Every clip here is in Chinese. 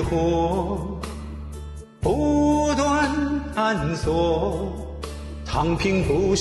迷惑，不断探索，躺平不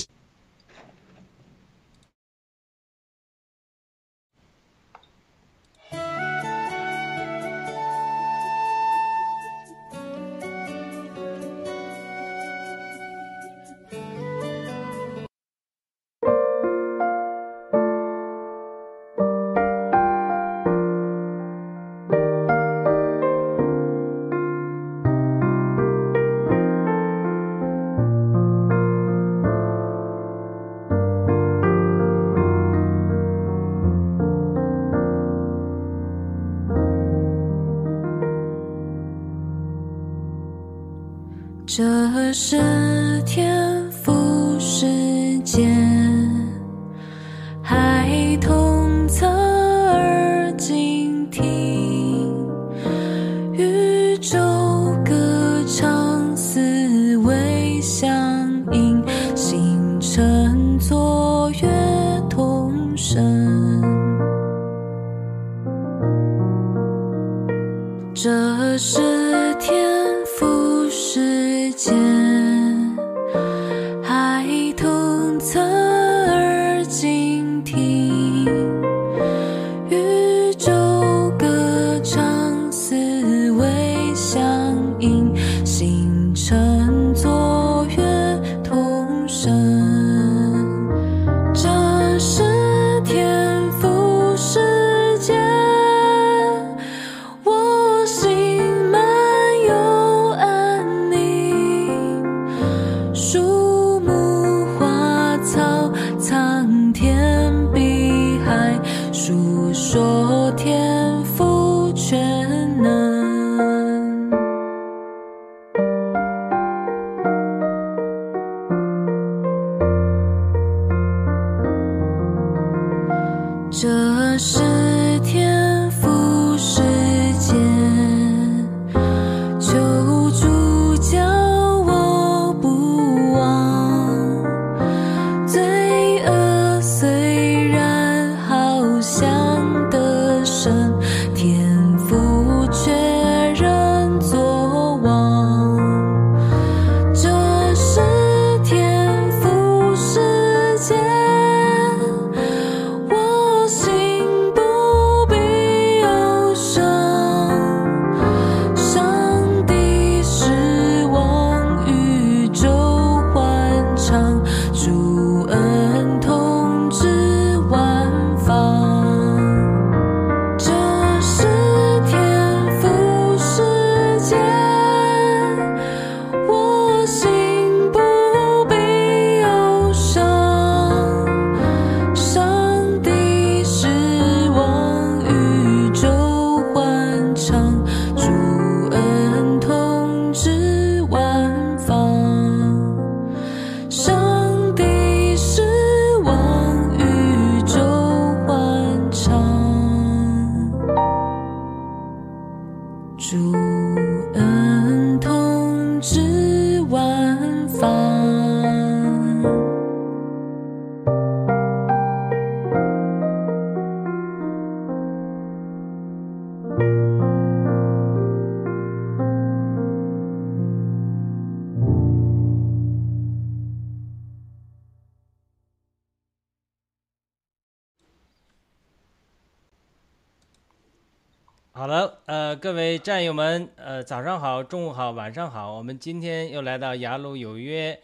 战友们，呃，早上好，中午好，晚上好。我们今天又来到雅鲁有约，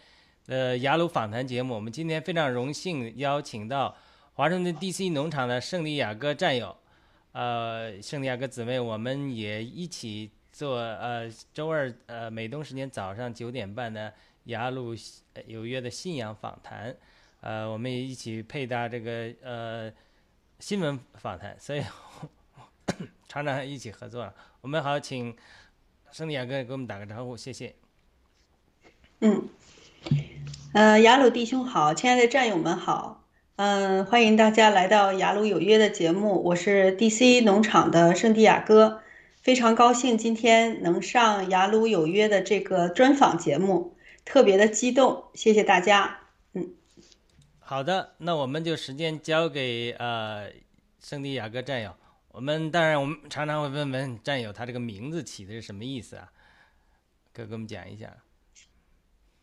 呃，雅鲁访谈节目。我们今天非常荣幸邀请到华盛顿 DC 农场的圣地亚哥战友，呃，圣地亚哥姊妹，我们也一起做呃周二呃美东时间早上九点半的雅鲁有约的信仰访谈，呃，我们也一起配搭这个呃新闻访谈，所以。常常一起合作了。我们好，请圣地亚哥给我们打个招呼，谢谢。嗯，呃，雅鲁弟兄好，亲爱的战友们好，嗯、欢迎大家来到雅鲁有约的节目，我是 DC 农场的圣地亚哥，非常高兴今天能上雅鲁有约的这个专访节目，特别的激动，谢谢大家。嗯好的，那我们就时间交给呃圣地亚哥战友。我们当然，我们常常会问问战友，他这个名字起的是什么意思啊？哥给我们讲一下。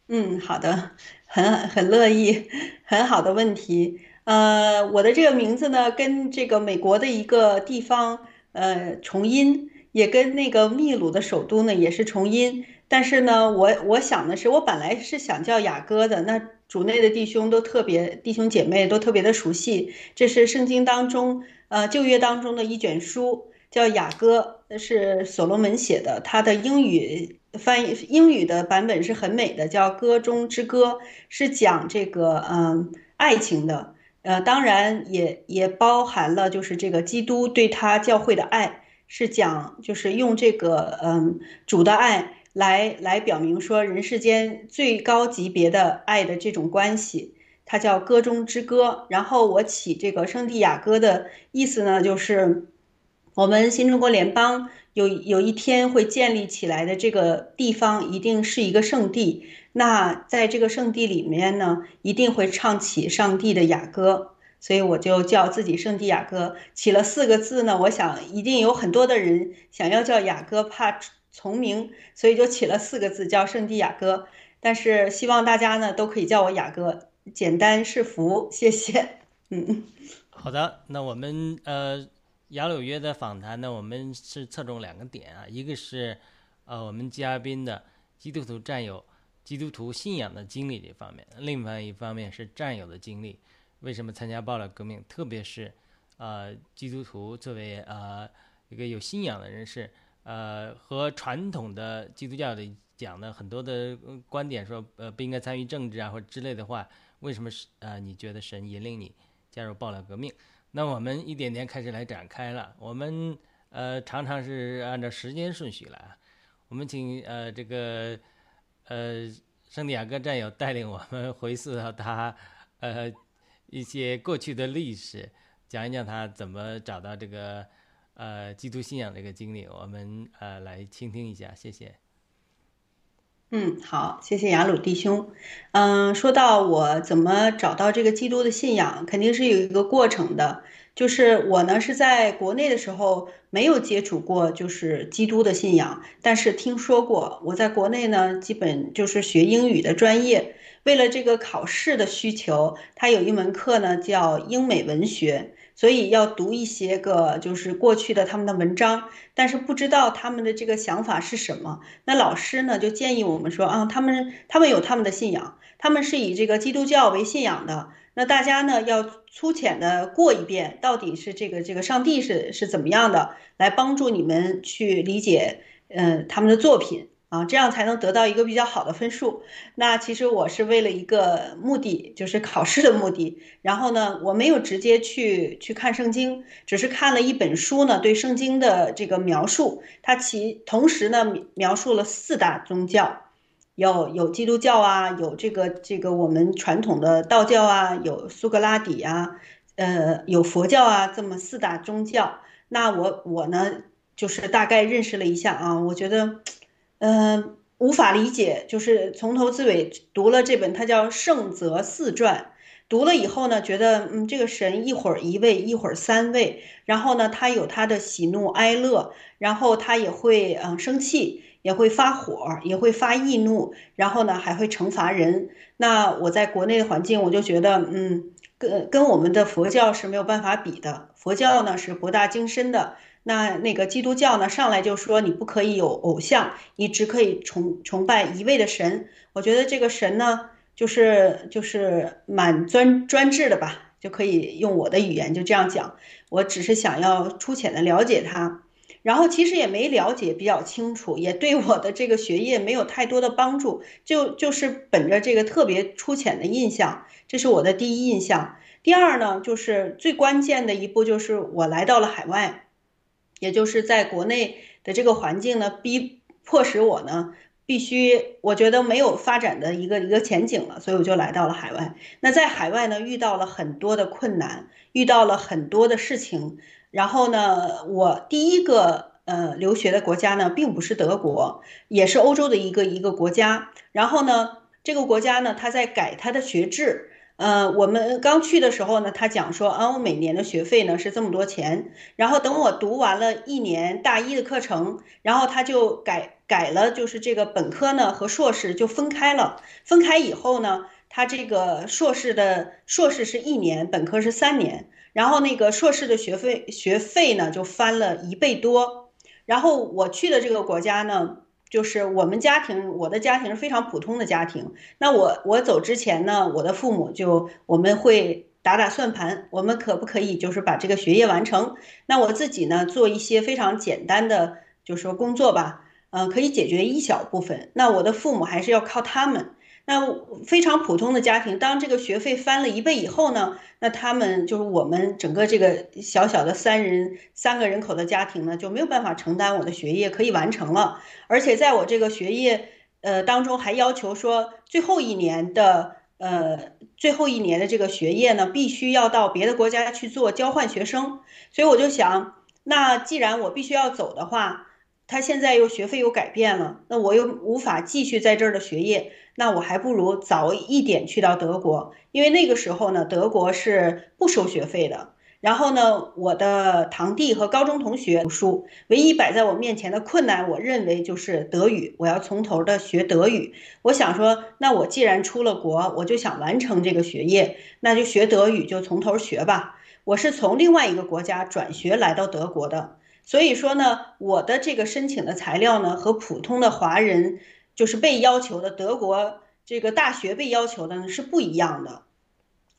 嗯，好的，很很乐意，很好的问题。呃，我的这个名字呢，跟这个美国的一个地方呃重音，也跟那个秘鲁的首都呢也是重音。但是呢，我我想的是，我本来是想叫雅歌的，那主内的弟兄都特别，弟兄姐妹都特别的熟悉，这是圣经当中呃旧约当中的一卷书，叫雅歌，是所罗门写的，他的英语。翻译英语的版本是很美的，叫《歌中之歌》，是讲这个嗯爱情的，呃，当然也也包含了就是这个基督对他教会的爱，是讲就是用这个嗯主的爱来来表明说人世间最高级别的爱的这种关系，它叫《歌中之歌》。然后我起这个圣地亚哥的意思呢，就是我们新中国联邦。有有一天会建立起来的这个地方，一定是一个圣地。那在这个圣地里面呢，一定会唱起上帝的雅歌。所以我就叫自己圣地亚哥，起了四个字呢。我想一定有很多的人想要叫雅歌，怕从名，所以就起了四个字叫圣地亚哥。但是希望大家呢都可以叫我雅哥，简单是福，谢谢。嗯，好的，那我们呃雅鲁约的访谈呢，我们是侧重两个点啊，一个是呃我们嘉宾的基督徒战友、基督徒信仰的经历这方面，另外一方面是战友的经历，为什么参加暴乱革命，特别是呃基督徒作为呃一个有信仰的人士。呃，和传统的基督教的讲的很多的观点说，呃，不应该参与政治啊，或者之类的话，为什么是呃，你觉得神引领你加入暴乱革命？那我们一点点开始来展开了。我们呃，常常是按照时间顺序来。我们请呃这个呃圣地亚哥战友带领我们回溯到他呃一些过去的历史，讲一讲他怎么找到这个。呃，基督信仰的一个经历，我们呃来倾听一下，谢谢。嗯，好，谢谢雅鲁弟兄。嗯，说到我怎么找到这个基督的信仰，肯定是有一个过程的。就是我呢是在国内的时候没有接触过，就是基督的信仰，但是听说过。我在国内呢，基本就是学英语的专业，为了这个考试的需求，他有一门课呢叫英美文学。所以要读一些个就是过去的他们的文章，但是不知道他们的这个想法是什么。那老师呢就建议我们说啊，他们他们有他们的信仰，他们是以这个基督教为信仰的。那大家呢要粗浅的过一遍，到底是这个这个上帝是是怎么样的，来帮助你们去理解嗯他们的作品。啊，这样才能得到一个比较好的分数。那其实我是为了一个目的，就是考试的目的。然后呢，我没有直接去去看圣经，只是看了一本书呢，对圣经的这个描述。它其同时呢描述了四大宗教，有有基督教啊，有这个这个我们传统的道教啊，有苏格拉底啊，呃，有佛教啊，这么四大宗教。那我我呢，就是大概认识了一下啊，我觉得。嗯，无法理解，就是从头至尾读了这本，它叫《圣泽四传》。读了以后呢，觉得嗯，这个神一会儿一位，一会儿三位，然后呢，他有他的喜怒哀乐，然后他也会嗯生气，也会发火，也会发易怒，然后呢还会惩罚人。那我在国内的环境，我就觉得嗯，跟跟我们的佛教是没有办法比的。佛教呢是博大精深的。那那个基督教呢，上来就说你不可以有偶像，你只可以崇崇拜一位的神。我觉得这个神呢，就是就是蛮专专制的吧，就可以用我的语言就这样讲。我只是想要粗浅的了解他，然后其实也没了解比较清楚，也对我的这个学业没有太多的帮助。就就是本着这个特别粗浅的印象，这是我的第一印象。第二呢，就是最关键的一步，就是我来到了海外。也就是在国内的这个环境呢，逼迫使我呢必须，我觉得没有发展的一个一个前景了，所以我就来到了海外。那在海外呢，遇到了很多的困难，遇到了很多的事情。然后呢，我第一个呃留学的国家呢，并不是德国，也是欧洲的一个一个国家。然后呢，这个国家呢，它在改它的学制。呃，我们刚去的时候呢，他讲说，啊，我每年的学费呢是这么多钱。然后等我读完了一年大一的课程，然后他就改改了，就是这个本科呢和硕士就分开了。分开以后呢，他这个硕士的硕士是一年，本科是三年。然后那个硕士的学费学费呢就翻了一倍多。然后我去的这个国家呢。就是我们家庭，我的家庭是非常普通的家庭。那我我走之前呢，我的父母就我们会打打算盘，我们可不可以就是把这个学业完成？那我自己呢，做一些非常简单的，就是说工作吧，嗯，可以解决一小部分。那我的父母还是要靠他们。那非常普通的家庭，当这个学费翻了一倍以后呢，那他们就是我们整个这个小小的三人三个人口的家庭呢，就没有办法承担我的学业可以完成了。而且在我这个学业呃当中，还要求说最后一年的呃最后一年的这个学业呢，必须要到别的国家去做交换学生。所以我就想，那既然我必须要走的话，他现在又学费又改变了，那我又无法继续在这儿的学业。那我还不如早一点去到德国，因为那个时候呢，德国是不收学费的。然后呢，我的堂弟和高中同学读书，唯一摆在我面前的困难，我认为就是德语。我要从头的学德语。我想说，那我既然出了国，我就想完成这个学业，那就学德语，就从头学吧。我是从另外一个国家转学来到德国的，所以说呢，我的这个申请的材料呢，和普通的华人就是被要求的德国这个大学被要求的呢是不一样的。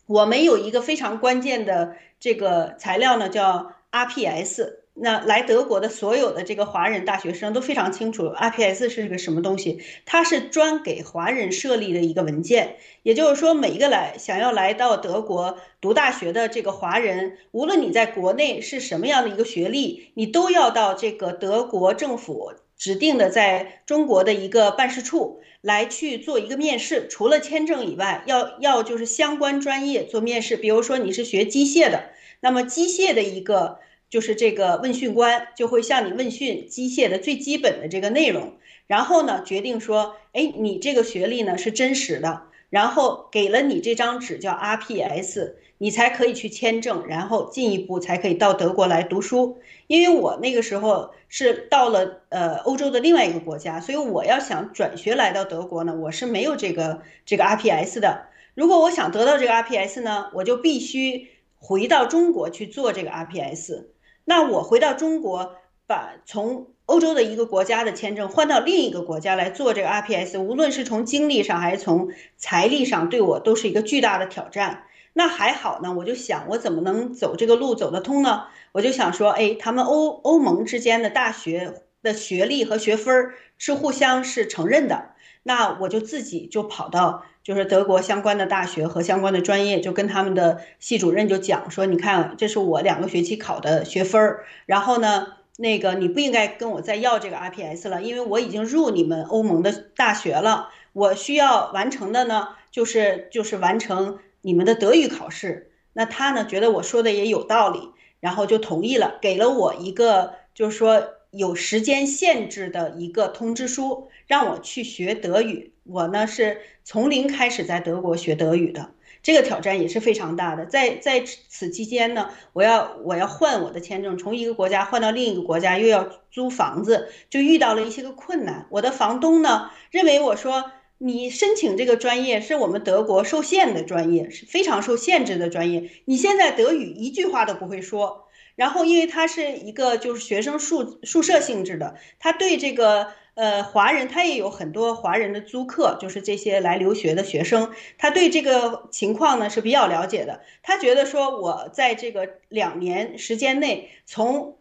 我们有一个非常关键的这个材料呢，叫 RPS。那来德国的所有的这个华人大学生都非常清楚 RPS 是个什么东西，它是专给华人设立的一个文件。也就是说，每一个来想要来到德国读大学的这个华人，无论你在国内是什么样的一个学历，你都要到这个德国政府指定的在中国的一个办事处来去做一个面试。除了签证以外，要要就是相关专业做面试。比如说你是学机械的，那么机械的一个。就是这个问讯官就会向你问讯机械的最基本的这个内容，然后呢决定说，哎，你这个学历呢是真实的，然后给了你这张纸叫 RPS，你才可以去签证，然后进一步才可以到德国来读书。因为我那个时候是到了呃欧洲的另外一个国家，所以我要想转学来到德国呢，我是没有这个这个 RPS 的。如果我想得到这个 RPS 呢，我就必须回到中国去做这个 RPS。那我回到中国，把从欧洲的一个国家的签证换到另一个国家来做这个 RPS，无论是从精力上还是从财力上，对我都是一个巨大的挑战。那还好呢，我就想我怎么能走这个路走得通呢？我就想说，哎，他们欧欧盟之间的大学的学历和学分儿是互相是承认的。那我就自己就跑到就是德国相关的大学和相关的专业，就跟他们的系主任就讲说，你看这是我两个学期考的学分儿，然后呢，那个你不应该跟我再要这个 RPS 了，因为我已经入你们欧盟的大学了，我需要完成的呢就是就是完成你们的德语考试。那他呢觉得我说的也有道理，然后就同意了，给了我一个就是说。有时间限制的一个通知书，让我去学德语。我呢是从零开始在德国学德语的，这个挑战也是非常大的。在在此期间呢，我要我要换我的签证，从一个国家换到另一个国家，又要租房子，就遇到了一些个困难。我的房东呢认为我说你申请这个专业是我们德国受限的专业，是非常受限制的专业。你现在德语一句话都不会说。然后，因为他是一个就是学生宿宿舍性质的，他对这个呃华人，他也有很多华人的租客，就是这些来留学的学生，他对这个情况呢是比较了解的。他觉得说，我在这个两年时间内，从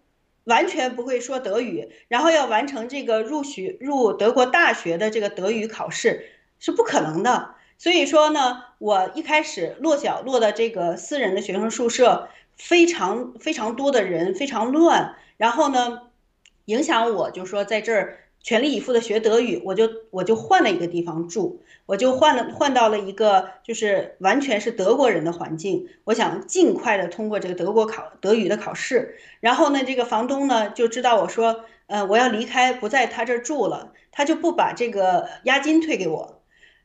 完全不会说德语，然后要完成这个入学入德国大学的这个德语考试是不可能的。所以说呢，我一开始落脚落的这个私人的学生宿舍。非常非常多的人，非常乱，然后呢，影响我就说在这儿全力以赴的学德语，我就我就换了一个地方住，我就换了换到了一个就是完全是德国人的环境，我想尽快的通过这个德国考德语的考试，然后呢，这个房东呢就知道我说，呃，我要离开不在他这儿住了，他就不把这个押金退给我，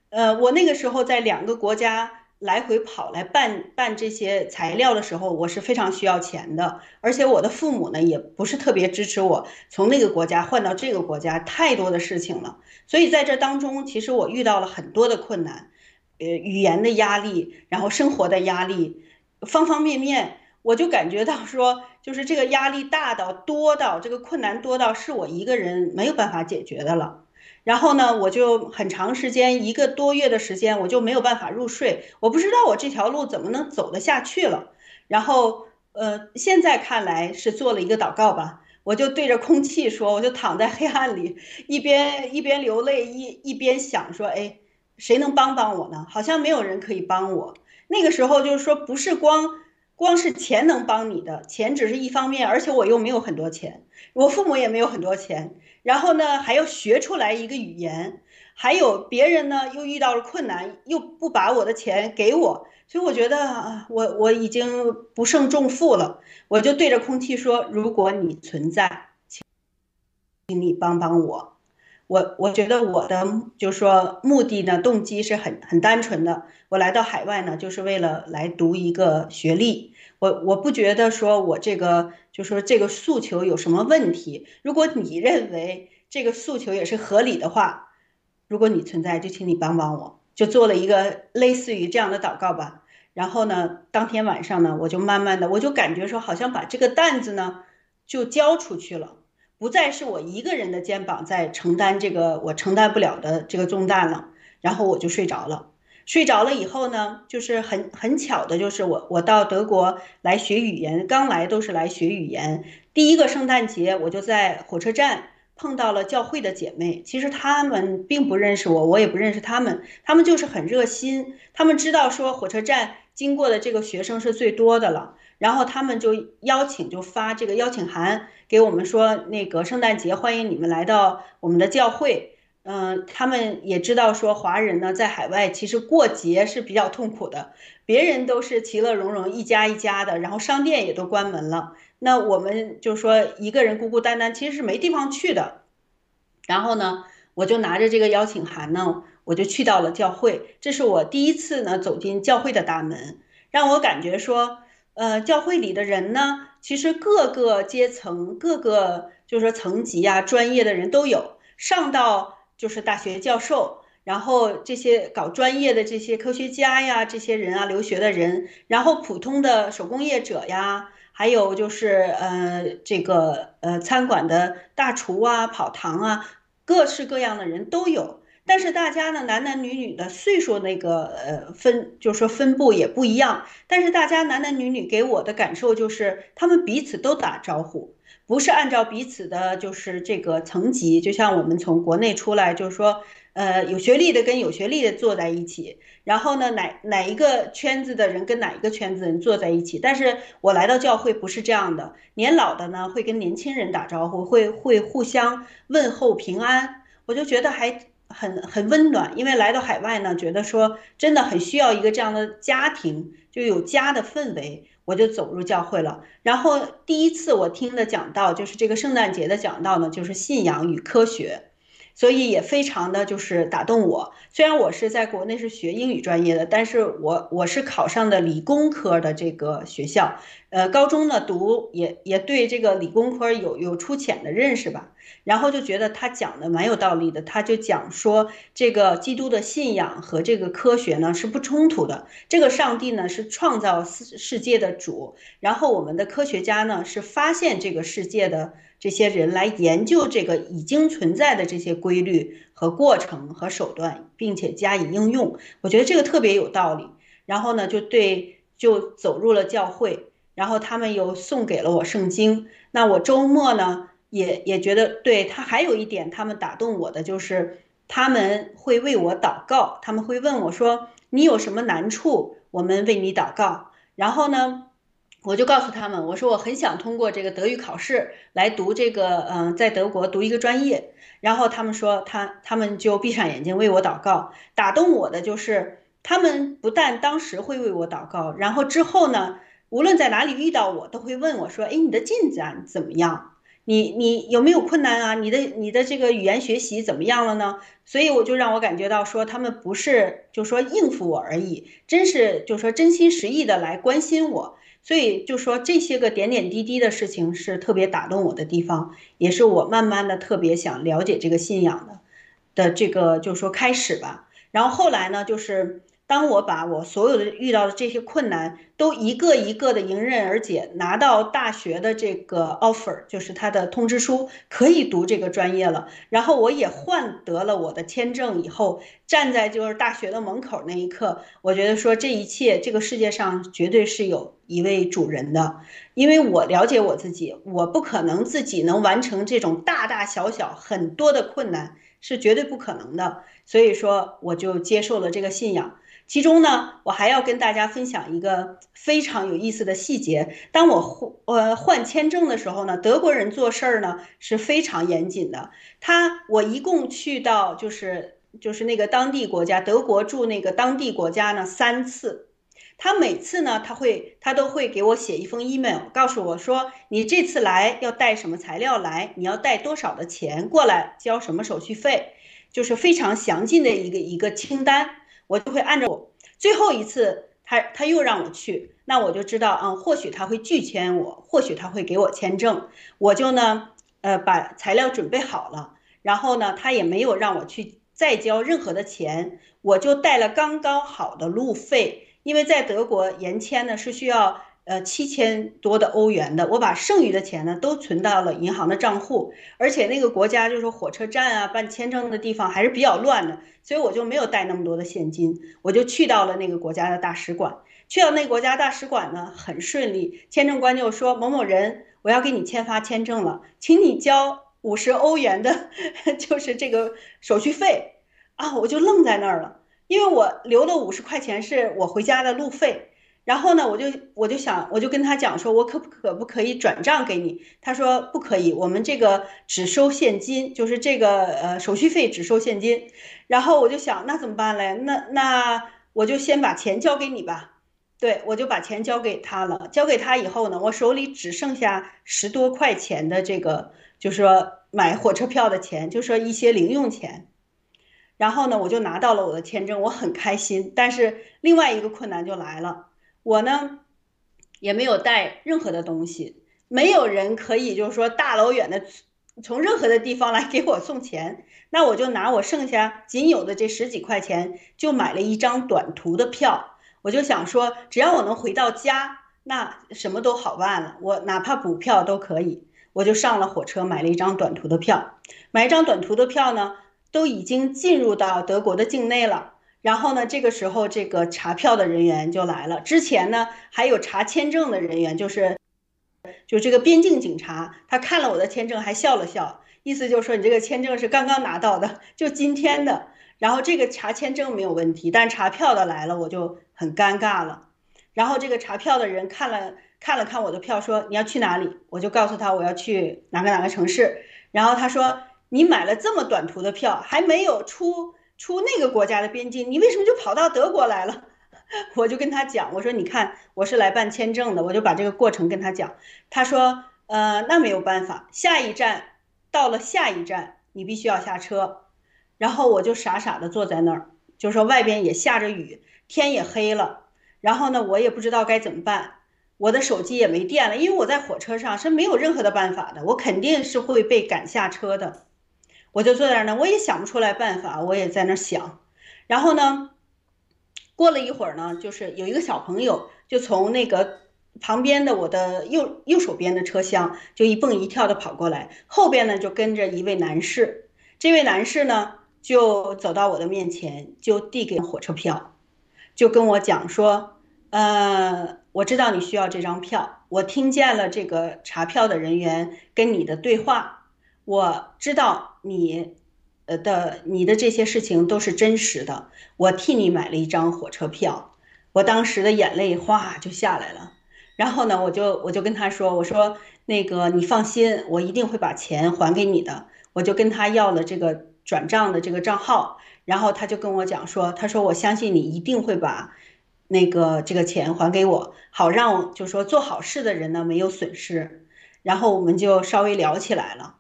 呃，我那个时候在两个国家。来回跑来办办这些材料的时候，我是非常需要钱的，而且我的父母呢也不是特别支持我从那个国家换到这个国家，太多的事情了。所以在这当中，其实我遇到了很多的困难，呃，语言的压力，然后生活的压力，方方面面，我就感觉到说，就是这个压力大到多到这个困难多到是我一个人没有办法解决的了。然后呢，我就很长时间，一个多月的时间，我就没有办法入睡。我不知道我这条路怎么能走得下去了。然后，呃，现在看来是做了一个祷告吧。我就对着空气说，我就躺在黑暗里，一边一边流泪，一一边想说，哎，谁能帮帮我呢？好像没有人可以帮我。那个时候就是说，不是光光是钱能帮你的，钱只是一方面，而且我又没有很多钱，我父母也没有很多钱。然后呢，还要学出来一个语言，还有别人呢又遇到了困难，又不把我的钱给我，所以我觉得，我我已经不胜重负了。我就对着空气说：“如果你存在，请你帮帮我。”我我觉得我的就是说目的呢，动机是很很单纯的。我来到海外呢，就是为了来读一个学历。我我不觉得说我这个就说这个诉求有什么问题。如果你认为这个诉求也是合理的话，如果你存在，就请你帮帮我，就做了一个类似于这样的祷告吧。然后呢，当天晚上呢，我就慢慢的，我就感觉说，好像把这个担子呢就交出去了，不再是我一个人的肩膀在承担这个我承担不了的这个重担了。然后我就睡着了。睡着了以后呢，就是很很巧的，就是我我到德国来学语言，刚来都是来学语言。第一个圣诞节，我就在火车站碰到了教会的姐妹。其实她们并不认识我，我也不认识她们，她们就是很热心。她们知道说火车站经过的这个学生是最多的了，然后他们就邀请，就发这个邀请函给我们说，那个圣诞节欢迎你们来到我们的教会。嗯，他们也知道说华人呢在海外其实过节是比较痛苦的，别人都是其乐融融一家一家的，然后商店也都关门了，那我们就说一个人孤孤单单其实是没地方去的。然后呢，我就拿着这个邀请函呢，我就去到了教会，这是我第一次呢走进教会的大门，让我感觉说，呃，教会里的人呢，其实各个阶层、各个就是说层级啊、专业的人都有，上到。就是大学教授，然后这些搞专业的这些科学家呀，这些人啊，留学的人，然后普通的手工业者呀，还有就是呃这个呃餐馆的大厨啊，跑堂啊，各式各样的人都有。但是大家呢，男男女女的岁数那个呃分，就是说分布也不一样。但是大家男男女女给我的感受就是，他们彼此都打招呼。不是按照彼此的，就是这个层级，就像我们从国内出来，就是说，呃，有学历的跟有学历的坐在一起，然后呢，哪哪一个圈子的人跟哪一个圈子人坐在一起。但是我来到教会不是这样的，年老的呢会跟年轻人打招呼，会会互相问候平安，我就觉得还很很温暖。因为来到海外呢，觉得说真的很需要一个这样的家庭，就有家的氛围。我就走入教会了，然后第一次我听的讲道就是这个圣诞节的讲道呢，就是信仰与科学。所以也非常的就是打动我。虽然我是在国内是学英语专业的，但是我我是考上的理工科的这个学校。呃，高中呢读也也对这个理工科有有粗浅的认识吧。然后就觉得他讲的蛮有道理的。他就讲说，这个基督的信仰和这个科学呢是不冲突的。这个上帝呢是创造世世界的主，然后我们的科学家呢是发现这个世界的。这些人来研究这个已经存在的这些规律和过程和手段，并且加以应用，我觉得这个特别有道理。然后呢，就对，就走入了教会。然后他们又送给了我圣经。那我周末呢，也也觉得对他还有一点，他们打动我的就是他们会为我祷告，他们会问我说：“你有什么难处？我们为你祷告。”然后呢？我就告诉他们，我说我很想通过这个德语考试来读这个，嗯，在德国读一个专业。然后他们说，他他们就闭上眼睛为我祷告。打动我的就是，他们不但当时会为我祷告，然后之后呢，无论在哪里遇到我，都会问我说：“哎，你的进展怎么样？你你有没有困难啊？你的你的这个语言学习怎么样了呢？”所以我就让我感觉到说，他们不是就说应付我而已，真是就说真心实意的来关心我。所以就说这些个点点滴滴的事情是特别打动我的地方，也是我慢慢的特别想了解这个信仰的的这个就说开始吧。然后后来呢，就是。当我把我所有的遇到的这些困难都一个一个的迎刃而解，拿到大学的这个 offer，就是他的通知书，可以读这个专业了。然后我也换得了我的签证以后，站在就是大学的门口那一刻，我觉得说这一切，这个世界上绝对是有一位主人的，因为我了解我自己，我不可能自己能完成这种大大小小很多的困难，是绝对不可能的。所以说，我就接受了这个信仰。其中呢，我还要跟大家分享一个非常有意思的细节。当我换呃换签证的时候呢，德国人做事儿呢是非常严谨的。他我一共去到就是就是那个当地国家德国驻那个当地国家呢三次，他每次呢，他会他都会给我写一封 email，告诉我说你这次来要带什么材料来，你要带多少的钱过来，交什么手续费，就是非常详尽的一个一个清单。我就会按照我最后一次他他又让我去，那我就知道啊，或许他会拒签我，或许他会给我签证，我就呢呃把材料准备好了，然后呢他也没有让我去再交任何的钱，我就带了刚刚好的路费。因为在德国延签呢是需要呃七千多的欧元的，我把剩余的钱呢都存到了银行的账户，而且那个国家就是火车站啊办签证的地方还是比较乱的，所以我就没有带那么多的现金，我就去到了那个国家的大使馆，去到那国家大使馆呢很顺利，签证官就说某某人我要给你签发签证了，请你交五十欧元的，就是这个手续费啊，我就愣在那儿了。因为我留了五十块钱是我回家的路费，然后呢，我就我就想，我就跟他讲说，我可不可不可以转账给你？他说不可以，我们这个只收现金，就是这个呃手续费只收现金。然后我就想，那怎么办嘞？那那我就先把钱交给你吧。对，我就把钱交给他了。交给他以后呢，我手里只剩下十多块钱的这个，就是说买火车票的钱，就说一些零用钱。然后呢，我就拿到了我的签证，我很开心。但是另外一个困难就来了，我呢也没有带任何的东西，没有人可以就是说大老远的从任何的地方来给我送钱。那我就拿我剩下仅有的这十几块钱，就买了一张短途的票。我就想说，只要我能回到家，那什么都好办了。我哪怕补票都可以。我就上了火车，买了一张短途的票。买一张短途的票呢？都已经进入到德国的境内了，然后呢，这个时候这个查票的人员就来了。之前呢，还有查签证的人员，就是，就这个边境警察，他看了我的签证还笑了笑，意思就是说你这个签证是刚刚拿到的，就今天的。然后这个查签证没有问题，但查票的来了，我就很尴尬了。然后这个查票的人看了看了看我的票，说你要去哪里？我就告诉他我要去哪个哪个城市。然后他说。你买了这么短途的票，还没有出出那个国家的边境，你为什么就跑到德国来了？我就跟他讲，我说你看，我是来办签证的，我就把这个过程跟他讲。他说，呃，那没有办法，下一站到了下一站，你必须要下车。然后我就傻傻的坐在那儿，就说外边也下着雨，天也黑了，然后呢，我也不知道该怎么办。我的手机也没电了，因为我在火车上是没有任何的办法的，我肯定是会被赶下车的。我就坐在那儿，我也想不出来办法，我也在那儿想。然后呢，过了一会儿呢，就是有一个小朋友就从那个旁边的我的右右手边的车厢就一蹦一跳的跑过来，后边呢就跟着一位男士。这位男士呢就走到我的面前，就递给火车票，就跟我讲说：“呃，我知道你需要这张票，我听见了这个查票的人员跟你的对话。”我知道你，呃的你的这些事情都是真实的。我替你买了一张火车票，我当时的眼泪哗就下来了。然后呢，我就我就跟他说，我说那个你放心，我一定会把钱还给你的。我就跟他要了这个转账的这个账号，然后他就跟我讲说，他说我相信你一定会把那个这个钱还给我，好让就说做好事的人呢没有损失。然后我们就稍微聊起来了。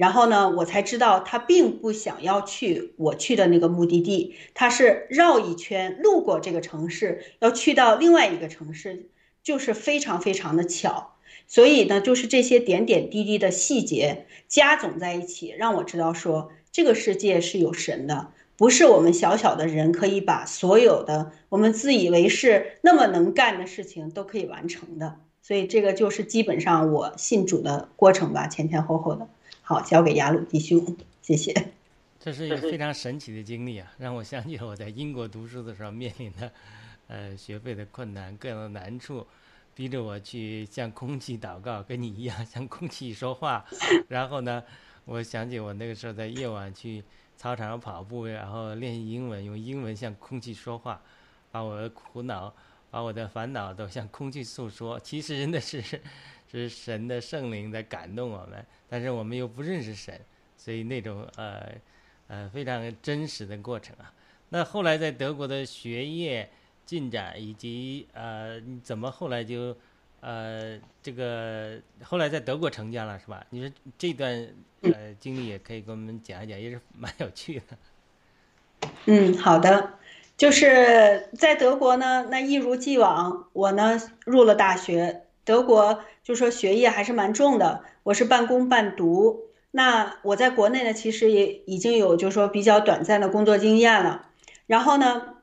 然后呢，我才知道他并不想要去我去的那个目的地，他是绕一圈路过这个城市，要去到另外一个城市，就是非常非常的巧。所以呢，就是这些点点滴滴的细节加总在一起，让我知道说这个世界是有神的，不是我们小小的人可以把所有的我们自以为是那么能干的事情都可以完成的。所以这个就是基本上我信主的过程吧，前前后后的。好，交给雅鲁弟兄，谢谢。这是一个非常神奇的经历啊，让我想起了我在英国读书的时候面临的，呃，学费的困难，各样的难处，逼着我去向空气祷告，跟你一样向空气说话。然后呢，我想起我那个时候在夜晚去操场上跑步，然后练习英文，用英文向空气说话，把我的苦恼、把我的烦恼都向空气诉说。其实真的是。是神的圣灵在感动我们，但是我们又不认识神，所以那种呃呃非常真实的过程啊。那后来在德国的学业进展，以及呃怎么后来就呃这个后来在德国成家了是吧？你说这段呃经历也可以给我们讲一讲，也是蛮有趣的。嗯，好的，就是在德国呢，那一如既往，我呢入了大学，德国就说学业还是蛮重的，我是半工半读。那我在国内呢，其实也已经有就是说比较短暂的工作经验了，然后呢，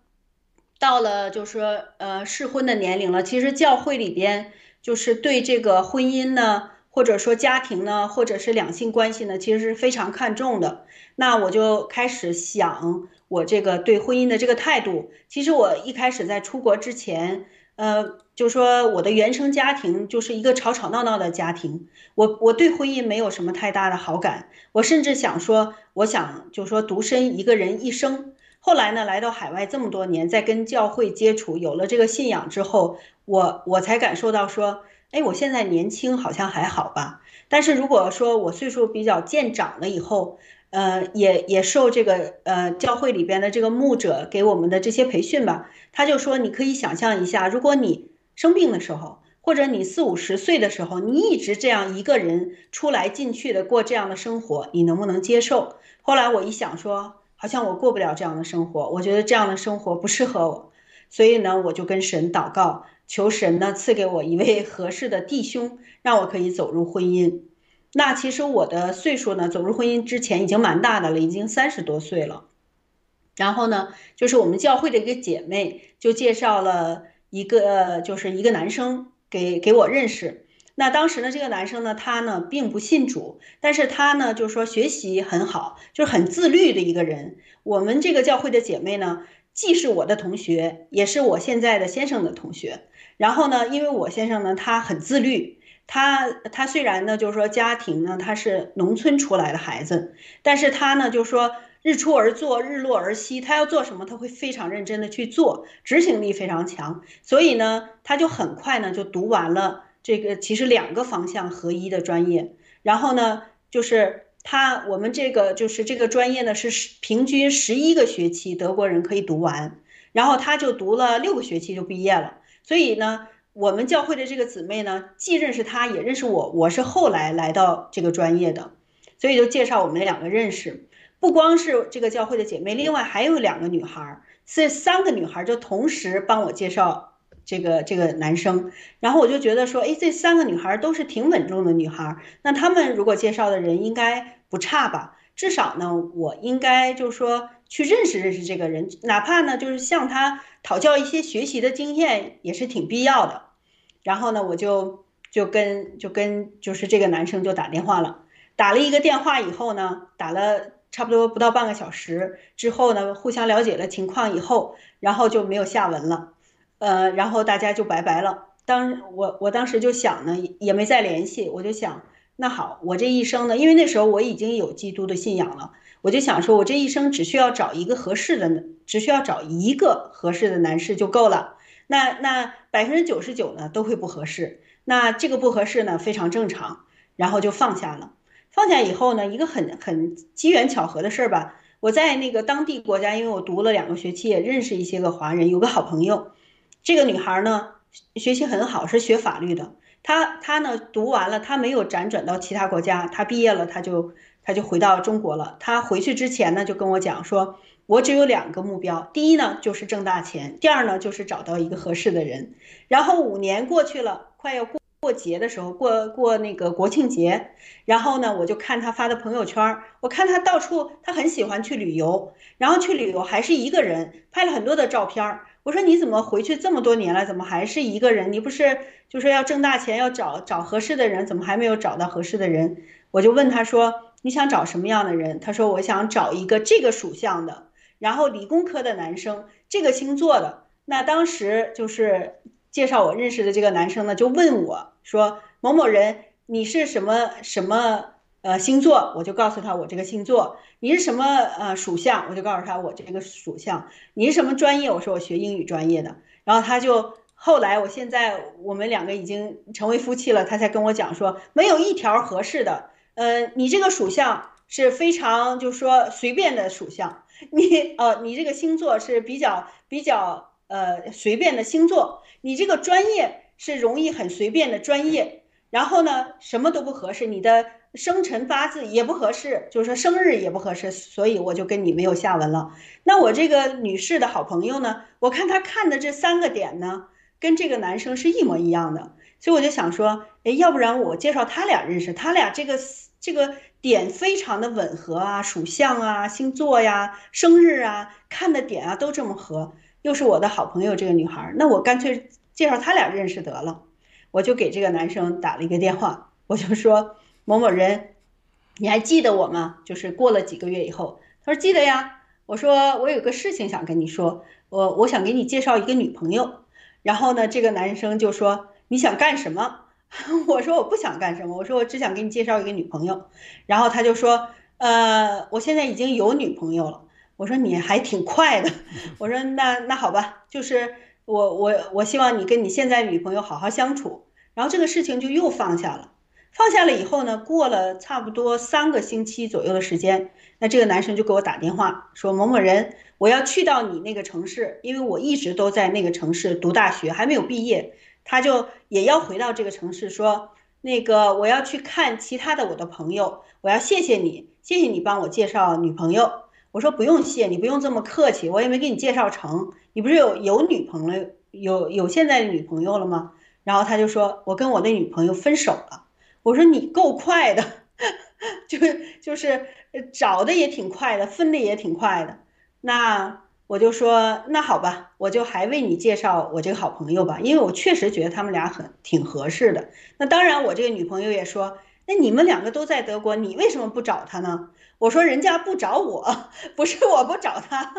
到了就是说呃适婚的年龄了，其实教会里边就是对这个婚姻呢，或者说家庭呢，或者是两性关系呢，其实是非常看重的。那我就开始想我这个对婚姻的这个态度。其实我一开始在出国之前。呃，就说我的原生家庭就是一个吵吵闹闹的家庭，我我对婚姻没有什么太大的好感，我甚至想说，我想就说独身一个人一生。后来呢，来到海外这么多年，在跟教会接触，有了这个信仰之后，我我才感受到说，哎，我现在年轻好像还好吧，但是如果说我岁数比较渐长了以后。呃，也也受这个呃教会里边的这个牧者给我们的这些培训吧，他就说，你可以想象一下，如果你生病的时候，或者你四五十岁的时候，你一直这样一个人出来进去的过这样的生活，你能不能接受？后来我一想说，好像我过不了这样的生活，我觉得这样的生活不适合我，所以呢，我就跟神祷告，求神呢赐给我一位合适的弟兄，让我可以走入婚姻。那其实我的岁数呢，走入婚姻之前已经蛮大的了，已经三十多岁了。然后呢，就是我们教会的一个姐妹就介绍了一个，就是一个男生给给我认识。那当时呢，这个男生呢，他呢并不信主，但是他呢就是说学习很好，就是很自律的一个人。我们这个教会的姐妹呢，既是我的同学，也是我现在的先生的同学。然后呢，因为我先生呢，他很自律。他他虽然呢，就是说家庭呢，他是农村出来的孩子，但是他呢，就是说日出而作，日落而息，他要做什么，他会非常认真的去做，执行力非常强，所以呢，他就很快呢就读完了这个其实两个方向合一的专业，然后呢，就是他我们这个就是这个专业呢是平均十一个学期德国人可以读完，然后他就读了六个学期就毕业了，所以呢。我们教会的这个姊妹呢，既认识他，也认识我。我是后来来到这个专业的，所以就介绍我们两个认识。不光是这个教会的姐妹，另外还有两个女孩，这三个女孩就同时帮我介绍这个这个男生。然后我就觉得说，哎，这三个女孩都是挺稳重的女孩，那她们如果介绍的人应该不差吧？至少呢，我应该就是说去认识认识这个人，哪怕呢就是向他讨教一些学习的经验，也是挺必要的。然后呢，我就就跟就跟就是这个男生就打电话了，打了一个电话以后呢，打了差不多不到半个小时之后呢，互相了解了情况以后，然后就没有下文了，呃，然后大家就拜拜了。当我我当时就想呢，也没再联系，我就想，那好，我这一生呢，因为那时候我已经有基督的信仰了，我就想说，我这一生只需要找一个合适的，只需要找一个合适的男士就够了。那那百分之九十九呢都会不合适，那这个不合适呢非常正常，然后就放下了。放下以后呢，一个很很机缘巧合的事儿吧，我在那个当地国家，因为我读了两个学期，也认识一些个华人，有个好朋友。这个女孩呢学习很好，是学法律的。她她呢读完了，她没有辗转到其他国家，她毕业了，她就她就回到中国了。她回去之前呢就跟我讲说。我只有两个目标，第一呢就是挣大钱，第二呢就是找到一个合适的人。然后五年过去了，快要过过节的时候，过过那个国庆节，然后呢我就看他发的朋友圈，我看他到处，他很喜欢去旅游，然后去旅游还是一个人，拍了很多的照片。我说你怎么回去这么多年了，怎么还是一个人？你不是就说要挣大钱，要找找合适的人，怎么还没有找到合适的人？我就问他说你想找什么样的人？他说我想找一个这个属相的。然后理工科的男生，这个星座的，那当时就是介绍我认识的这个男生呢，就问我说：“某某人，你是什么什么呃星座？”我就告诉他我这个星座。你是什么呃属相？我就告诉他我这个属相。你是什么专业？我说我学英语专业的。然后他就后来，我现在我们两个已经成为夫妻了，他才跟我讲说，没有一条合适的。呃，你这个属相是非常就是说随便的属相。你哦，你这个星座是比较比较呃随便的星座，你这个专业是容易很随便的专业，然后呢什么都不合适，你的生辰八字也不合适，就是说生日也不合适，所以我就跟你没有下文了。那我这个女士的好朋友呢，我看她看的这三个点呢，跟这个男生是一模一样的，所以我就想说，哎，要不然我介绍他俩认识，他俩这个这个点非常的吻合啊，属相啊、星座呀、生日啊，看的点啊都这么合，又是我的好朋友这个女孩，那我干脆介绍他俩认识得了。我就给这个男生打了一个电话，我就说某某人，你还记得我吗？就是过了几个月以后，他说记得呀。我说我有个事情想跟你说，我我想给你介绍一个女朋友。然后呢，这个男生就说你想干什么？我说我不想干什么，我说我只想给你介绍一个女朋友。然后他就说，呃，我现在已经有女朋友了。我说你还挺快的。我说那那好吧，就是我我我希望你跟你现在女朋友好好相处。然后这个事情就又放下了。放下了以后呢，过了差不多三个星期左右的时间，那这个男生就给我打电话说某某人，我要去到你那个城市，因为我一直都在那个城市读大学，还没有毕业。他就也要回到这个城市，说那个我要去看其他的我的朋友，我要谢谢你，谢谢你帮我介绍女朋友。我说不用谢，你不用这么客气，我也没给你介绍成，你不是有有女朋友，有有现在的女朋友了吗？然后他就说，我跟我的女朋友分手了。我说你够快的，就是就是找的也挺快的，分的也挺快的，那。我就说那好吧，我就还为你介绍我这个好朋友吧，因为我确实觉得他们俩很挺合适的。那当然，我这个女朋友也说，那你们两个都在德国，你为什么不找他呢？我说人家不找我，不是我不找他。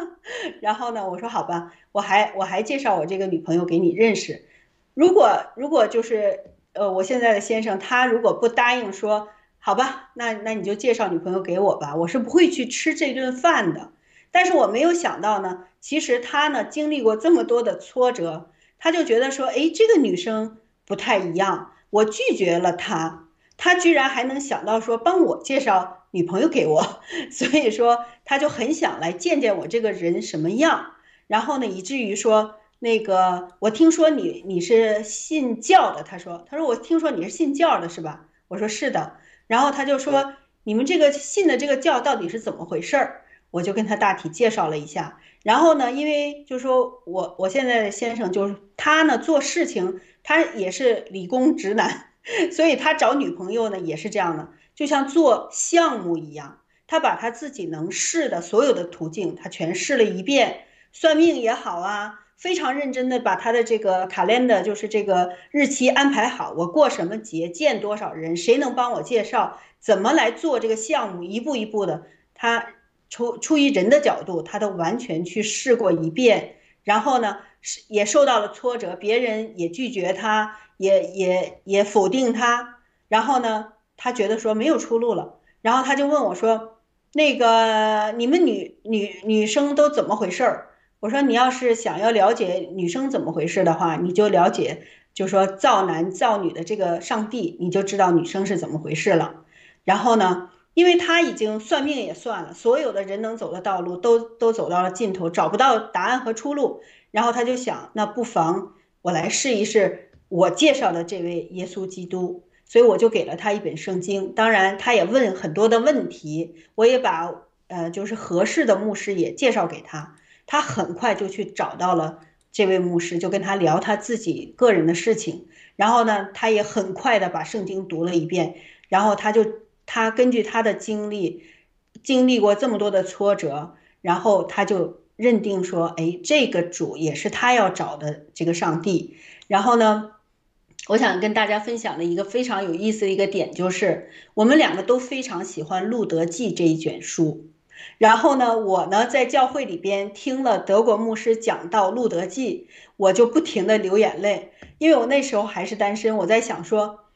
然后呢，我说好吧，我还我还介绍我这个女朋友给你认识。如果如果就是呃，我现在的先生他如果不答应说好吧，那那你就介绍女朋友给我吧，我是不会去吃这顿饭的。但是我没有想到呢，其实他呢经历过这么多的挫折，他就觉得说，哎，这个女生不太一样，我拒绝了她，他居然还能想到说帮我介绍女朋友给我，所以说他就很想来见见我这个人什么样。然后呢，以至于说那个我听说你你是信教的，他说他说我听说你是信教的是吧？我说是的。然后他就说你们这个信的这个教到底是怎么回事儿？我就跟他大体介绍了一下，然后呢，因为就是说我我现在的先生就是他呢做事情他也是理工直男，所以他找女朋友呢也是这样的，就像做项目一样，他把他自己能试的所有的途径他全试了一遍，算命也好啊，非常认真的把他的这个卡 d 的，就是这个日期安排好，我过什么节见多少人，谁能帮我介绍，怎么来做这个项目，一步一步的他。出出于人的角度，他都完全去试过一遍，然后呢，也受到了挫折，别人也拒绝他，也也也否定他，然后呢，他觉得说没有出路了，然后他就问我说：“那个你们女女女生都怎么回事儿？”我说：“你要是想要了解女生怎么回事的话，你就了解，就说造男造女的这个上帝，你就知道女生是怎么回事了。”然后呢？因为他已经算命也算了，所有的人能走的道路都都走到了尽头，找不到答案和出路。然后他就想，那不妨我来试一试我介绍的这位耶稣基督。所以我就给了他一本圣经，当然他也问很多的问题，我也把呃就是合适的牧师也介绍给他。他很快就去找到了这位牧师，就跟他聊他自己个人的事情。然后呢，他也很快的把圣经读了一遍，然后他就。他根据他的经历，经历过这么多的挫折，然后他就认定说，哎，这个主也是他要找的这个上帝。然后呢，我想跟大家分享的一个非常有意思的一个点就是，我们两个都非常喜欢《路德记》这一卷书。然后呢，我呢在教会里边听了德国牧师讲到《路德记》，我就不停的流眼泪，因为我那时候还是单身，我在想说。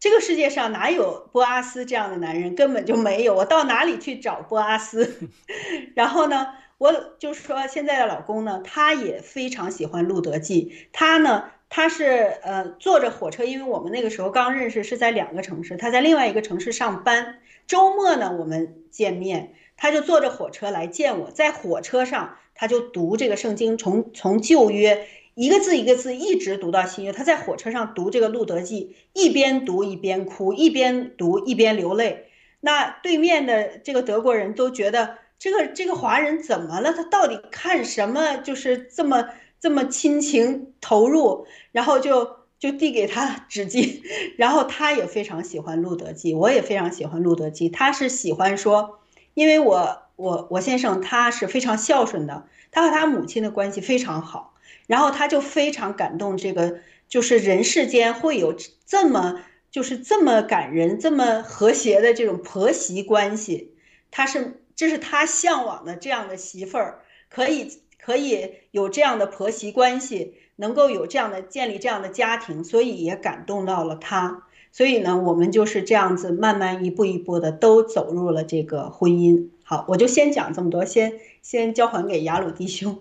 这个世界上哪有波阿斯这样的男人？根本就没有。我到哪里去找波阿斯？然后呢，我就说现在的老公呢，他也非常喜欢《路德记》。他呢，他是呃坐着火车，因为我们那个时候刚认识，是在两个城市。他在另外一个城市上班，周末呢我们见面。他就坐着火车来见我，在火车上他就读这个圣经，从从旧约一个字一个字一直读到新月。他在火车上读这个路德记，一边读一边哭，一边读一边流泪。那对面的这个德国人都觉得这个这个华人怎么了？他到底看什么？就是这么这么亲情投入，然后就就递给他纸巾，然后他也非常喜欢路德记，我也非常喜欢路德记。他是喜欢说，因为我我我先生他是非常孝顺的，他和他母亲的关系非常好，然后他就非常感动这个，就是人世间会有这么。就是这么感人、这么和谐的这种婆媳关系，他是这是他向往的这样的媳妇儿，可以可以有这样的婆媳关系，能够有这样的建立这样的家庭，所以也感动到了他。所以呢，我们就是这样子慢慢一步一步的都走入了这个婚姻。好，我就先讲这么多，先先交还给雅鲁弟兄。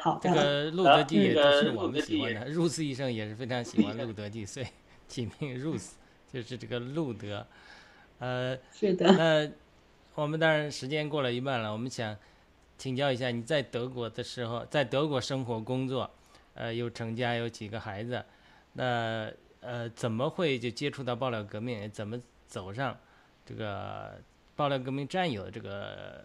好，这个路德记也是我们喜欢的，入斯医生也是非常喜欢路德记，所以起名入斯。就是这个路德，呃，是的。那我们当然时间过了一半了，我们想请教一下，你在德国的时候，在德国生活工作，呃，有成家，有几个孩子，那呃，怎么会就接触到爆料革命？怎么走上这个爆料革命战友的这个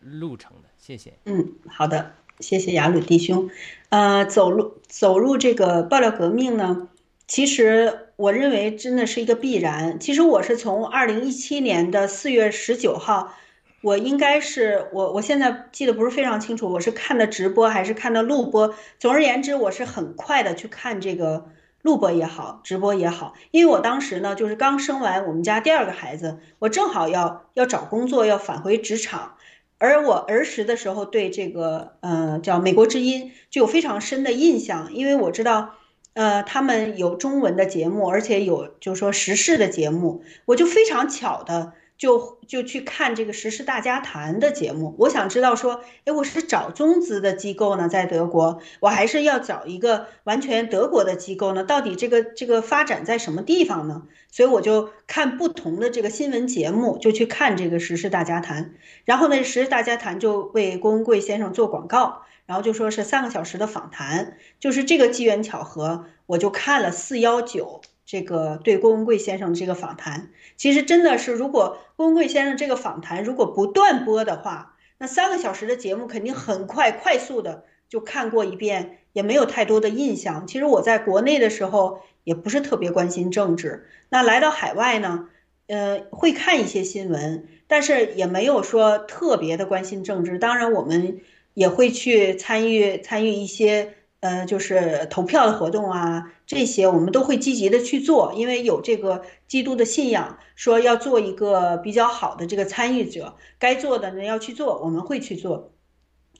路程的？谢谢。嗯，好的，谢谢雅鲁弟兄。呃，走入走入这个爆料革命呢？其实我认为真的是一个必然。其实我是从二零一七年的四月十九号，我应该是我我现在记得不是非常清楚，我是看的直播还是看的录播。总而言之，我是很快的去看这个录播也好，直播也好，因为我当时呢就是刚生完我们家第二个孩子，我正好要要找工作，要返回职场，而我儿时的时候对这个呃叫美国之音就有非常深的印象，因为我知道。呃，他们有中文的节目，而且有就是说时事的节目，我就非常巧的就就去看这个时事大家谈的节目。我想知道说，哎，我是找中资的机构呢，在德国，我还是要找一个完全德国的机构呢？到底这个这个发展在什么地方呢？所以我就看不同的这个新闻节目，就去看这个时事大家谈。然后呢，时事大家谈就为郭文贵先生做广告。然后就说是三个小时的访谈，就是这个机缘巧合，我就看了四幺九这个对郭文贵先生这个访谈。其实真的是，如果郭文贵先生这个访谈如果不断播的话，那三个小时的节目肯定很快快速的就看过一遍，也没有太多的印象。其实我在国内的时候也不是特别关心政治，那来到海外呢，呃，会看一些新闻，但是也没有说特别的关心政治。当然我们。也会去参与参与一些，呃，就是投票的活动啊，这些我们都会积极的去做，因为有这个基督的信仰，说要做一个比较好的这个参与者，该做的呢要去做，我们会去做。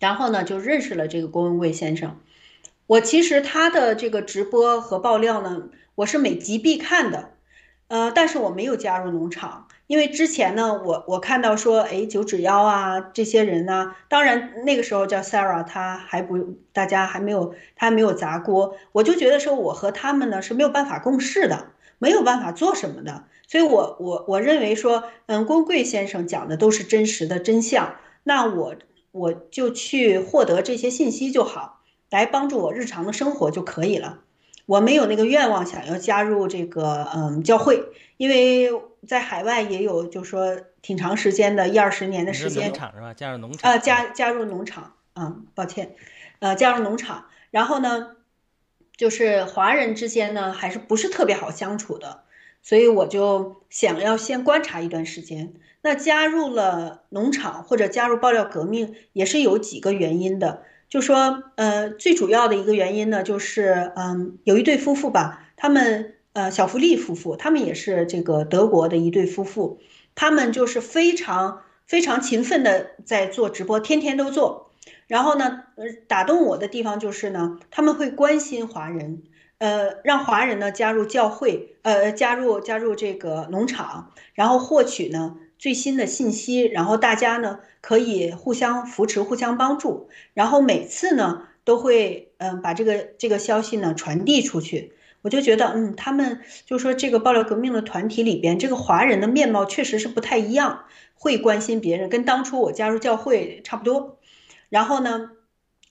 然后呢，就认识了这个郭文贵先生。我其实他的这个直播和爆料呢，我是每集必看的，呃，但是我没有加入农场。因为之前呢，我我看到说，哎，九指妖啊，这些人呢，当然那个时候叫 Sarah，他还不，大家还没有，他还没有砸锅，我就觉得说，我和他们呢是没有办法共事的，没有办法做什么的，所以我我我认为说，嗯，郭贵先生讲的都是真实的真相，那我我就去获得这些信息就好，来帮助我日常的生活就可以了，我没有那个愿望想要加入这个嗯教会，因为。在海外也有，就是说挺长时间的，一二十年的时间。农场是吧？加入农场。啊，加加入农场啊，抱歉，呃，加入农场。然后呢，就是华人之间呢，还是不是特别好相处的，所以我就想要先观察一段时间。那加入了农场或者加入爆料革命，也是有几个原因的。就说，呃，最主要的一个原因呢，就是嗯，有一对夫妇吧，他们。呃，小福利夫妇，他们也是这个德国的一对夫妇，他们就是非常非常勤奋的在做直播，天天都做。然后呢，呃，打动我的地方就是呢，他们会关心华人，呃，让华人呢加入教会，呃，加入加入这个农场，然后获取呢最新的信息，然后大家呢可以互相扶持、互相帮助，然后每次呢都会嗯把这个这个消息呢传递出去。我就觉得，嗯，他们就说这个爆料革命的团体里边，这个华人的面貌确实是不太一样，会关心别人，跟当初我加入教会差不多。然后呢，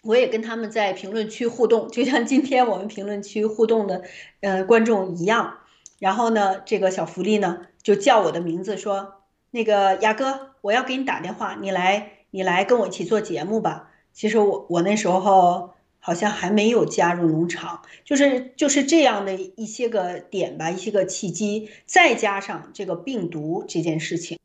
我也跟他们在评论区互动，就像今天我们评论区互动的，呃，观众一样。然后呢，这个小福利呢就叫我的名字，说那个雅哥，我要给你打电话，你来，你来跟我一起做节目吧。其实我我那时候。好像还没有加入农场，就是就是这样的一些个点吧，一些个契机，再加上这个病毒这件事情，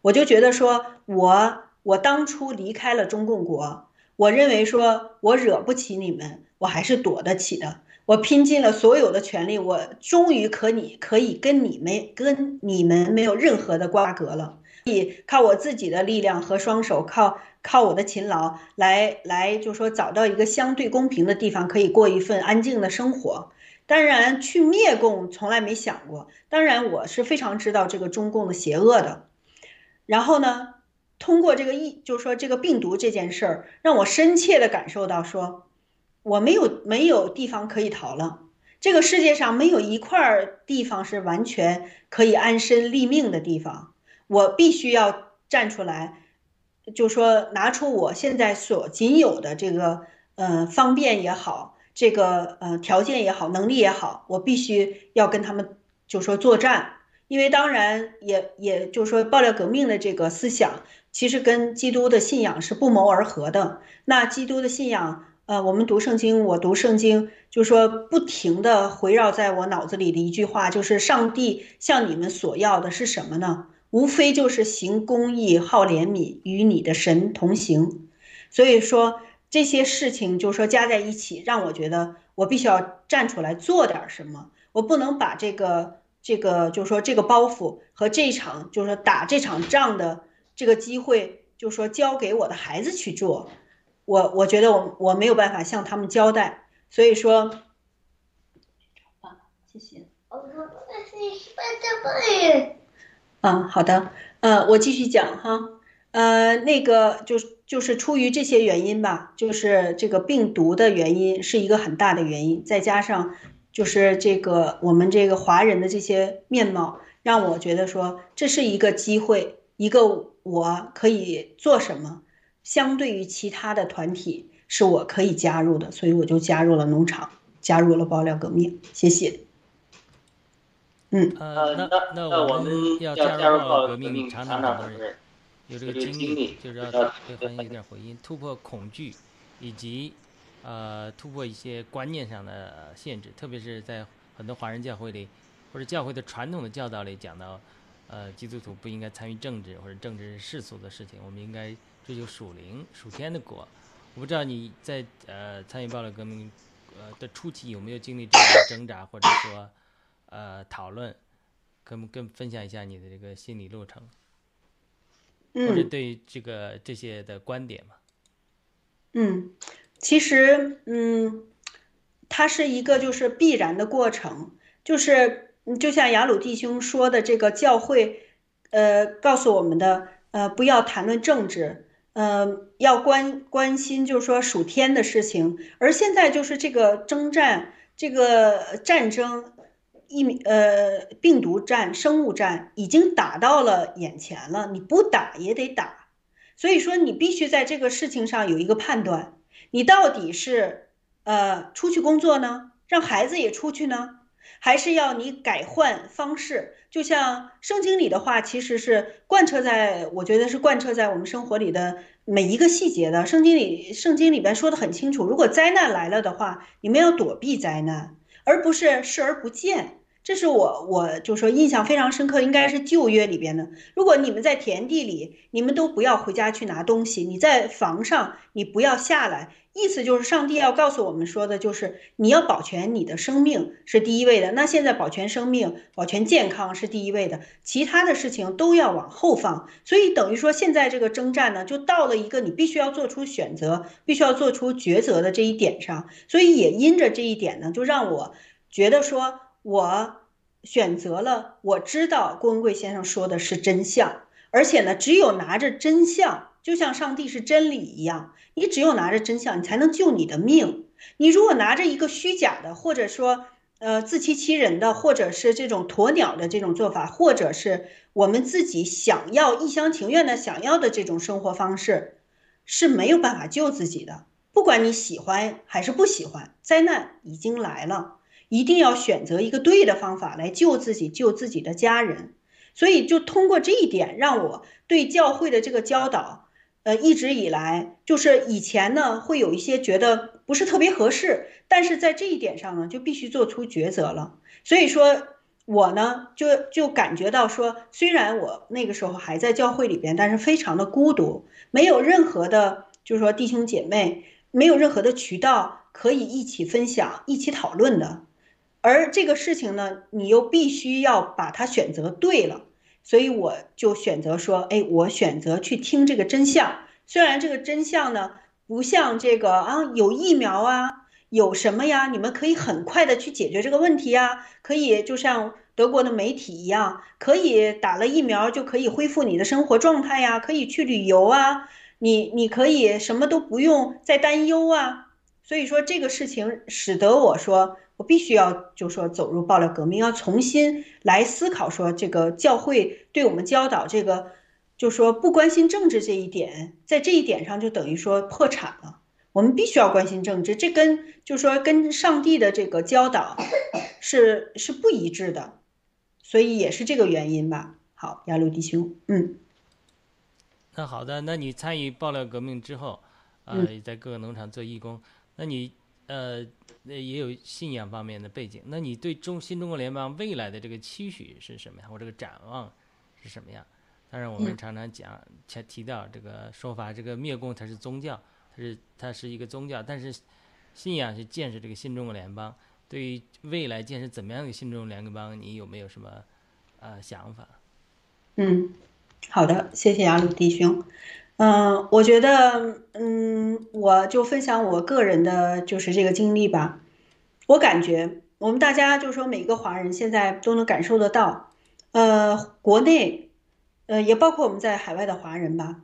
我就觉得说，我我当初离开了中共国，我认为说我惹不起你们，我还是躲得起的，我拼尽了所有的全力，我终于可你可以跟你们跟你们没有任何的瓜葛了，以靠我自己的力量和双手靠。靠我的勤劳来来，就说找到一个相对公平的地方，可以过一份安静的生活。当然，去灭共从来没想过。当然，我是非常知道这个中共的邪恶的。然后呢，通过这个疫，就是说这个病毒这件事儿，让我深切的感受到，说我没有没有地方可以逃了。这个世界上没有一块地方是完全可以安身立命的地方。我必须要站出来。就说拿出我现在所仅有的这个呃方便也好，这个呃条件也好，能力也好，我必须要跟他们就说作战，因为当然也也就是说爆料革命的这个思想，其实跟基督的信仰是不谋而合的。那基督的信仰，呃，我们读圣经，我读圣经，就说不停的围绕在我脑子里的一句话，就是上帝向你们索要的是什么呢？无非就是行公义、好怜悯，与你的神同行。所以说这些事情，就是说加在一起，让我觉得我必须要站出来做点什么。我不能把这个这个，就是说这个包袱和这场，就是说打这场仗的这个机会，就是说交给我的孩子去做。我我觉得我我没有办法向他们交代。所以说，啊，谢谢。嗯，好的，呃，我继续讲哈，呃，那个就是就是出于这些原因吧，就是这个病毒的原因是一个很大的原因，再加上就是这个我们这个华人的这些面貌，让我觉得说这是一个机会，一个我可以做什么，相对于其他的团体是我可以加入的，所以我就加入了农场，加入了爆料革命，谢谢。嗯，呃，那那我们要加入到革命，常常很多人有这个经历，就是要 对环境有点回应，突破恐惧，以及呃突破一些观念上的限制，特别是在很多华人教会里，或者教会的传统的教导里讲到，呃，基督徒不应该参与政治，或者政治是世俗的事情，我们应该追求属灵、属天的果。我不知道你在呃参与暴力革命呃的初期有没有经历这种挣扎，或者说。呃，讨论，跟跟分享一下你的这个心理路程，或者对这个这些的观点嘛？嗯，其实，嗯，它是一个就是必然的过程，就是就像雅鲁弟兄说的，这个教会，呃，告诉我们的，呃，不要谈论政治，呃，要关关心就是说属天的事情，而现在就是这个征战，这个战争。疫呃病毒战、生物战已经打到了眼前了，你不打也得打，所以说你必须在这个事情上有一个判断，你到底是呃出去工作呢，让孩子也出去呢，还是要你改换方式？就像圣经里的话，其实是贯彻在，我觉得是贯彻在我们生活里的每一个细节的。圣经里圣经里边说的很清楚，如果灾难来了的话，你们要躲避灾难，而不是视而不见。这是我，我就说印象非常深刻，应该是旧约里边的。如果你们在田地里，你们都不要回家去拿东西；你在房上，你不要下来。意思就是上帝要告诉我们说的，就是你要保全你的生命是第一位的。那现在保全生命、保全健康是第一位的，其他的事情都要往后放。所以等于说，现在这个征战呢，就到了一个你必须要做出选择、必须要做出抉择的这一点上。所以也因着这一点呢，就让我觉得说。我选择了，我知道郭文贵先生说的是真相，而且呢，只有拿着真相，就像上帝是真理一样，你只有拿着真相，你才能救你的命。你如果拿着一个虚假的，或者说，呃自欺欺人的，或者是这种鸵鸟的这种做法，或者是我们自己想要一厢情愿的想要的这种生活方式，是没有办法救自己的。不管你喜欢还是不喜欢，灾难已经来了，一定要选择一个对的方法来救自己，救自己的家人。所以，就通过这一点，让我对教会的这个教导，呃，一直以来就是以前呢会有一些觉得不是特别合适，但是在这一点上呢，就必须做出抉择了。所以说，我呢就就感觉到说，虽然我那个时候还在教会里边，但是非常的孤独，没有任何的，就是说弟兄姐妹。没有任何的渠道可以一起分享、一起讨论的，而这个事情呢，你又必须要把它选择对了，所以我就选择说，哎，我选择去听这个真相。虽然这个真相呢，不像这个啊，有疫苗啊，有什么呀，你们可以很快的去解决这个问题呀，可以就像德国的媒体一样，可以打了疫苗就可以恢复你的生活状态呀，可以去旅游啊。你你可以什么都不用再担忧啊，所以说这个事情使得我说我必须要就说走入爆料革命，要重新来思考说这个教会对我们教导这个，就说不关心政治这一点，在这一点上就等于说破产了。我们必须要关心政治，这跟就说跟上帝的这个教导是是不一致的，所以也是这个原因吧。好，亚路弟兄，嗯。那好的，那你参与爆料革命之后，呃，在各个农场做义工，那你呃，那也有信仰方面的背景，那你对中新中国联邦未来的这个期许是什么呀？或这个展望是什么样？当然，我们常常讲，前提到这个说法，这个灭共它是宗教，它是它是一个宗教，但是信仰是建设这个新中国联邦。对于未来建设怎么样的新中国联邦，你有没有什么呃想法？嗯。好的，谢谢阿鲁弟兄。嗯，我觉得，嗯，我就分享我个人的就是这个经历吧。我感觉我们大家就说每个华人现在都能感受得到，呃，国内，呃，也包括我们在海外的华人吧。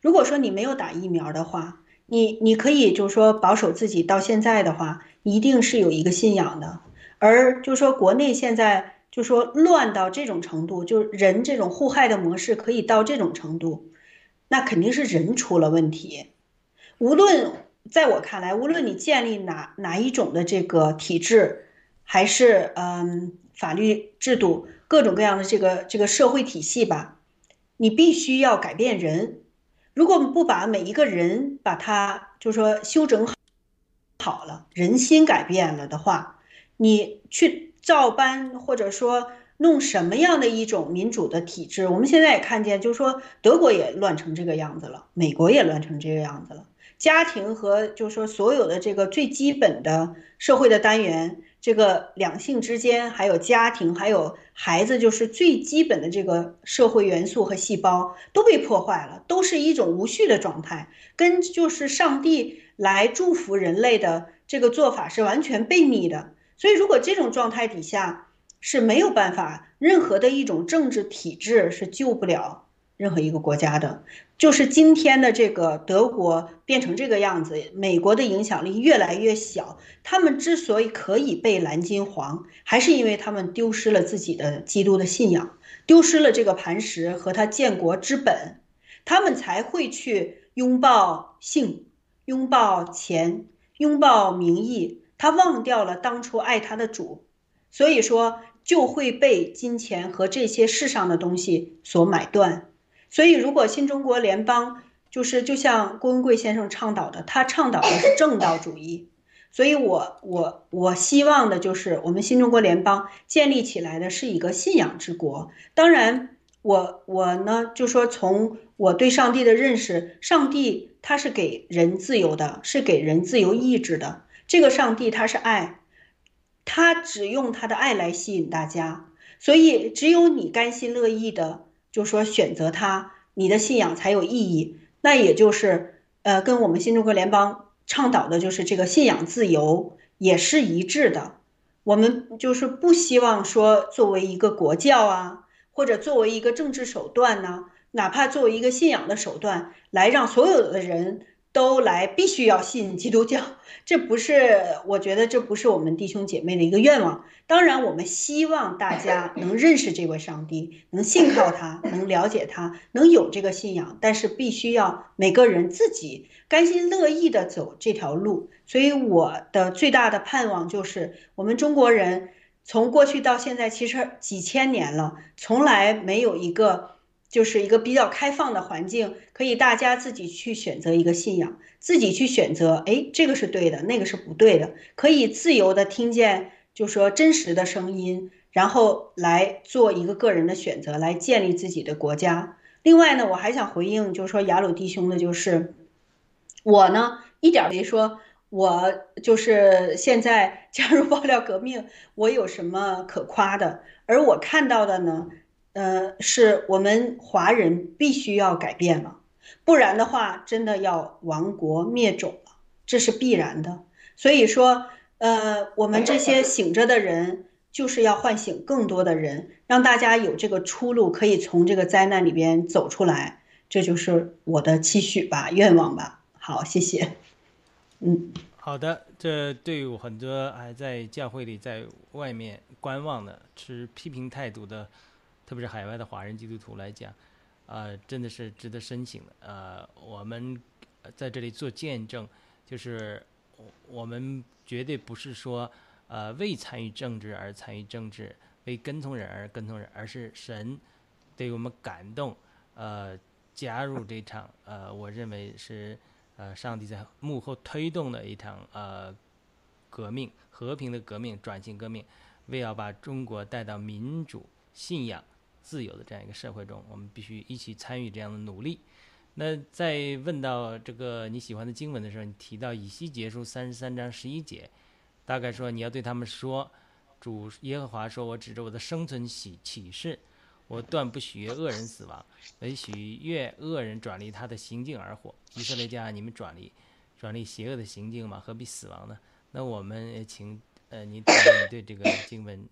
如果说你没有打疫苗的话，你你可以就是说保守自己到现在的话，一定是有一个信仰的。而就说国内现在。就说乱到这种程度，就人这种互害的模式可以到这种程度，那肯定是人出了问题。无论在我看来，无论你建立哪哪一种的这个体制，还是嗯法律制度，各种各样的这个这个社会体系吧，你必须要改变人。如果不把每一个人把他就说修整好好了，人心改变了的话，你去。照搬或者说弄什么样的一种民主的体制？我们现在也看见，就是说德国也乱成这个样子了，美国也乱成这个样子了。家庭和就是说所有的这个最基本的社会的单元，这个两性之间，还有家庭，还有孩子，就是最基本的这个社会元素和细胞都被破坏了，都是一种无序的状态，跟就是上帝来祝福人类的这个做法是完全背逆的。所以，如果这种状态底下是没有办法，任何的一种政治体制是救不了任何一个国家的。就是今天的这个德国变成这个样子，美国的影响力越来越小。他们之所以可以被蓝金黄，还是因为他们丢失了自己的基督的信仰，丢失了这个磐石和他建国之本，他们才会去拥抱性，拥抱钱，拥抱名义。他忘掉了当初爱他的主，所以说就会被金钱和这些世上的东西所买断。所以，如果新中国联邦就是就像郭文贵先生倡导的，他倡导的是正道主义。所以我我我希望的就是我们新中国联邦建立起来的是一个信仰之国。当然，我我呢就说从我对上帝的认识，上帝他是给人自由的，是给人自由意志的。这个上帝他是爱，他只用他的爱来吸引大家，所以只有你甘心乐意的，就说选择他，你的信仰才有意义。那也就是，呃，跟我们新中国联邦倡导的就是这个信仰自由也是一致的。我们就是不希望说作为一个国教啊，或者作为一个政治手段呢，哪怕作为一个信仰的手段，来让所有的人都来必须要信基督教，这不是我觉得这不是我们弟兄姐妹的一个愿望。当然，我们希望大家 能认识这位上帝，能信靠他，能了解他，能有这个信仰。但是必须要每个人自己甘心乐意的走这条路。所以我的最大的盼望就是，我们中国人从过去到现在，其实几千年了，从来没有一个。就是一个比较开放的环境，可以大家自己去选择一个信仰，自己去选择，哎，这个是对的，那个是不对的，可以自由的听见，就说真实的声音，然后来做一个个人的选择，来建立自己的国家。另外呢，我还想回应，就是说雅鲁弟兄的，就是我呢一点没说，我就是现在 加入爆料革命，我有什么可夸的？而我看到的呢？呃，是我们华人必须要改变了，不然的话，真的要亡国灭种了，这是必然的。所以说，呃，我们这些醒着的人，就是要唤醒更多的人，让大家有这个出路，可以从这个灾难里边走出来。这就是我的期许吧，愿望吧。好，谢谢。嗯，好的。这对于很多还在教会里、在外面观望的、持批评态度的。特别是海外的华人基督徒来讲，啊，真的是值得深省的。呃，我们在这里做见证，就是我们绝对不是说，呃，为参与政治而参与政治，为跟从人而跟从人，而是神对我们感动，呃，加入这场，呃，我认为是，呃，上帝在幕后推动的一场，呃，革命，和平的革命，转型革命，为要把中国带到民主信仰。自由的这样一个社会中，我们必须一起参与这样的努力。那在问到这个你喜欢的经文的时候，你提到以西结书三十三章十一节，大概说你要对他们说：“主耶和华说，我指着我的生存启启示，我断不许恶人死亡，唯许悦恶人转离他的行径而活。以色列家，你们转离转离邪恶的行径嘛，何必死亡呢？”那我们请呃，你你对这个经文。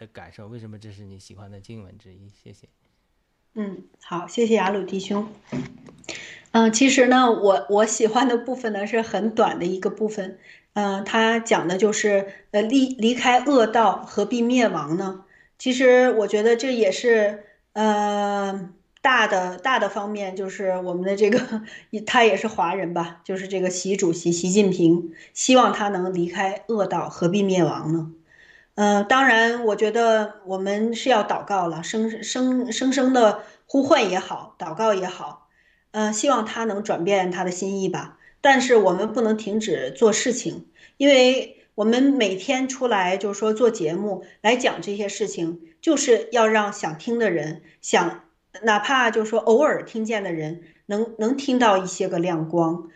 的感受，为什么这是你喜欢的经文之一？谢谢。嗯，好，谢谢雅鲁弟兄。嗯，其实呢，我我喜欢的部分呢是很短的一个部分。嗯，他讲的就是呃离离开恶道，何必灭亡呢？其实我觉得这也是呃大的大的方面，就是我们的这个 他也是华人吧，就是这个习主席习近平希望他能离开恶道，何必灭亡呢？嗯，当然，我觉得我们是要祷告了，生生生生的呼唤也好，祷告也好，嗯，希望他能转变他的心意吧。但是我们不能停止做事情，因为我们每天出来就是说做节目来讲这些事情，就是要让想听的人，想哪怕就是说偶尔听见的人，能能听到一些个亮光。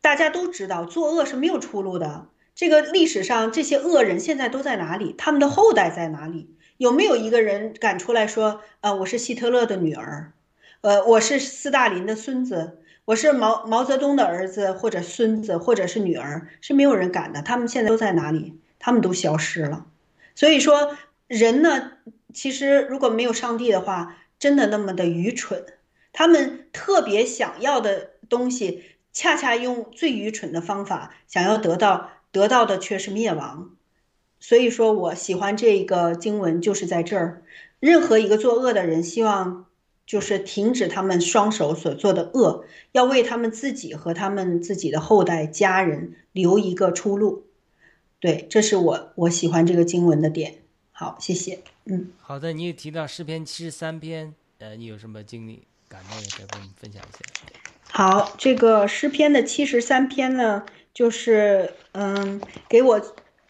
大家都知道，作恶是没有出路的。这个历史上这些恶人现在都在哪里？他们的后代在哪里？有没有一个人敢出来说：“呃，我是希特勒的女儿，呃，我是斯大林的孙子，我是毛毛泽东的儿子或者孙子或者是女儿？”是没有人敢的。他们现在都在哪里？他们都消失了。所以说，人呢，其实如果没有上帝的话，真的那么的愚蠢。他们特别想要的东西，恰恰用最愚蠢的方法想要得到。得到的却是灭亡，所以说我喜欢这个经文，就是在这儿。任何一个作恶的人，希望就是停止他们双手所做的恶，要为他们自己和他们自己的后代家人留一个出路。对，这是我我喜欢这个经文的点。好，谢谢。嗯，好的，你也提到诗篇七十三篇，呃，你有什么经历感动，也可以跟我们分享一下。好，这个诗篇的七十三篇呢？就是嗯，给我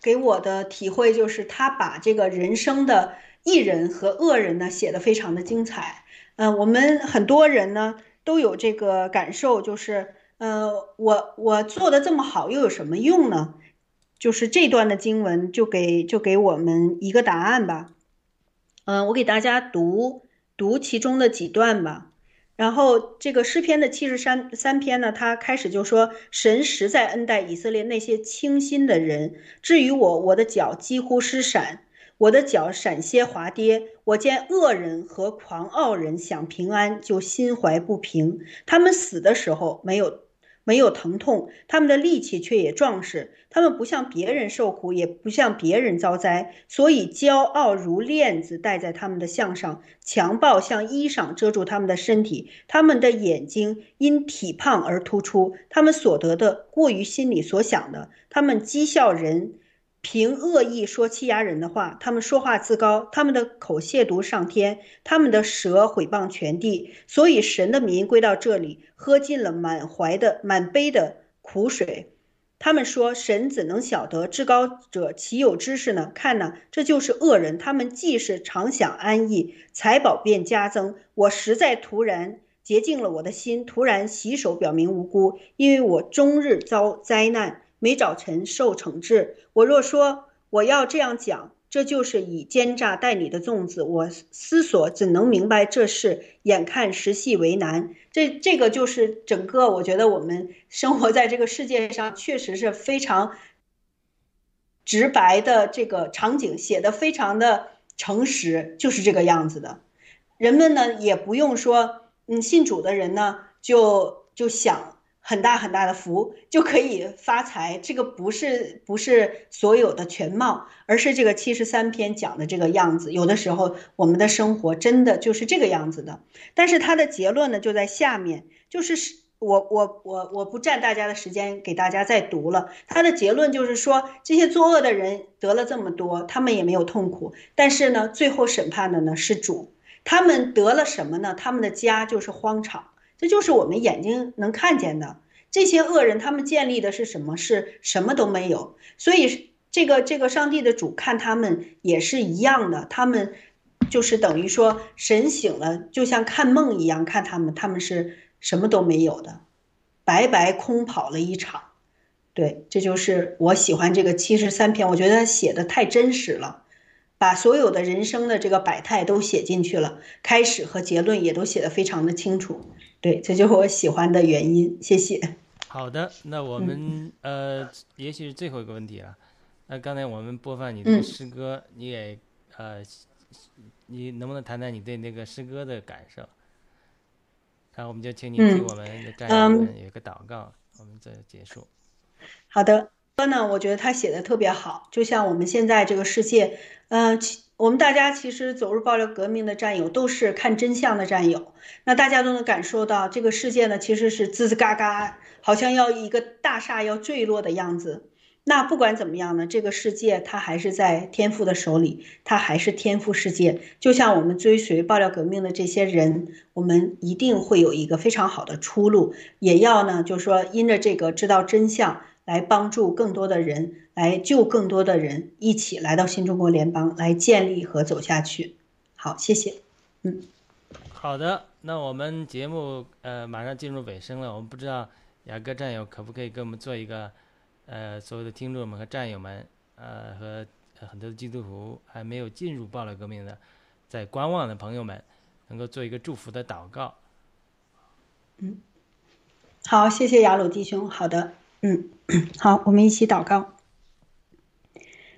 给我的体会就是，他把这个人生的艺人和恶人呢写的非常的精彩。嗯，我们很多人呢都有这个感受，就是呃，我我做的这么好又有什么用呢？就是这段的经文就给就给我们一个答案吧。嗯，我给大家读读其中的几段吧。然后这个诗篇的七十三三篇呢，他开始就说神实在恩待以色列那些清心的人。至于我，我的脚几乎失闪，我的脚闪些滑跌。我见恶人和狂傲人想平安，就心怀不平。他们死的时候没有没有疼痛，他们的力气却也壮实。他们不向别人受苦，也不向别人遭灾，所以骄傲如链子戴在他们的项上，强暴像衣裳遮住他们的身体。他们的眼睛因体胖而突出，他们所得的过于心里所想的。他们讥笑人。凭恶意说欺压人的话，他们说话自高，他们的口亵渎上天，他们的舌毁谤全地。所以神的民归到这里，喝尽了满怀的满杯的苦水。他们说：“神怎能晓得至高者岂有知识呢？”看呐，这就是恶人。他们既是常享安逸，财宝便加增。我实在突然洁净了我的心，突然洗手表明无辜，因为我终日遭灾难。没早晨受惩治。我若说我要这样讲，这就是以奸诈待你的粽子。我思索怎能明白这事？眼看时系为难。这这个就是整个，我觉得我们生活在这个世界上，确实是非常直白的这个场景，写的非常的诚实，就是这个样子的。人们呢也不用说，嗯，信主的人呢就就想。很大很大的福就可以发财，这个不是不是所有的全貌，而是这个七十三篇讲的这个样子。有的时候我们的生活真的就是这个样子的，但是它的结论呢就在下面，就是我我我我不占大家的时间给大家再读了。它的结论就是说，这些作恶的人得了这么多，他们也没有痛苦，但是呢，最后审判的呢是主，他们得了什么呢？他们的家就是荒场。这就是我们眼睛能看见的这些恶人，他们建立的是什么？是什么都没有。所以这个这个上帝的主看他们也是一样的，他们就是等于说神醒了，就像看梦一样看他们，他们是什么都没有的，白白空跑了一场。对，这就是我喜欢这个七十三篇，我觉得写的太真实了，把所有的人生的这个百态都写进去了，开始和结论也都写得非常的清楚。对，这就是我喜欢的原因。谢谢。好的，那我们呃，也许是最后一个问题了。那刚才我们播放你的诗歌，你也呃，你能不能谈谈你对那个诗歌的感受？然后我们就请你替我们的战友们有一个祷告，我们再结束。好的，歌呢，我觉得他写的特别好，就像我们现在这个世界，嗯。我们大家其实走入爆料革命的战友都是看真相的战友，那大家都能感受到这个世界呢其实是吱吱嘎嘎，好像要一个大厦要坠落的样子。那不管怎么样呢，这个世界它还是在天赋的手里，它还是天赋世界。就像我们追随爆料革命的这些人，我们一定会有一个非常好的出路，也要呢，就是说因着这个知道真相。来帮助更多的人，来救更多的人，一起来到新中国联邦，来建立和走下去。好，谢谢。嗯，好的，那我们节目呃马上进入尾声了，我们不知道雅各战友可不可以给我们做一个呃所有的听众们和战友们呃和很多的基督徒还没有进入暴力革命的在观望的朋友们，能够做一个祝福的祷告。嗯，好，谢谢雅鲁弟兄。好的。嗯，好，我们一起祷告。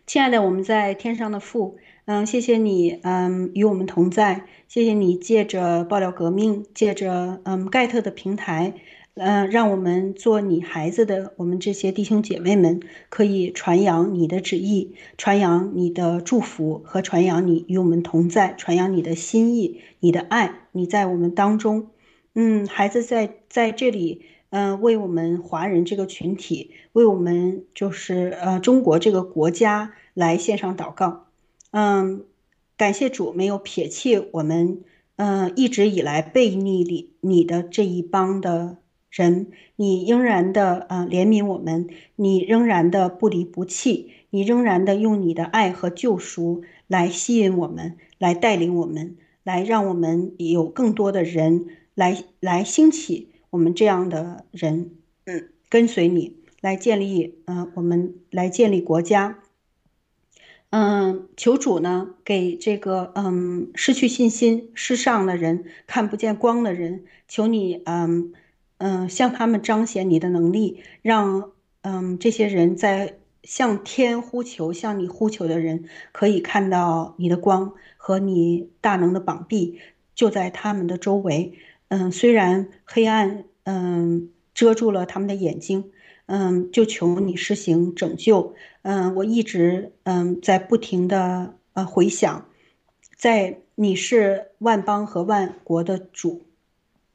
亲爱的，我们在天上的父，嗯，谢谢你，嗯，与我们同在。谢谢你借着爆料革命，借着嗯盖特的平台，嗯，让我们做你孩子的我们这些弟兄姐妹们，可以传扬你的旨意，传扬你的祝福和传扬你与我们同在，传扬你的心意，你的爱，你在我们当中。嗯，孩子在在这里。嗯，为我们华人这个群体，为我们就是呃中国这个国家来献上祷告。嗯，感谢主没有撇弃我们，嗯，一直以来背逆你你的这一帮的人，你仍然的呃怜悯我们，你仍然的不离不弃，你仍然的用你的爱和救赎来吸引我们，来带领我们，来让我们有更多的人来来兴起。我们这样的人，嗯，跟随你来建立，呃，我们来建立国家，嗯，求主呢给这个，嗯，失去信心、世上的人、看不见光的人，求你，嗯，嗯，向他们彰显你的能力，让，嗯，这些人在向天呼求、向你呼求的人，可以看到你的光和你大能的膀臂就在他们的周围。嗯，虽然黑暗，嗯，遮住了他们的眼睛，嗯，就求你施行拯救，嗯，我一直嗯在不停的呃回想，在你是万邦和万国的主，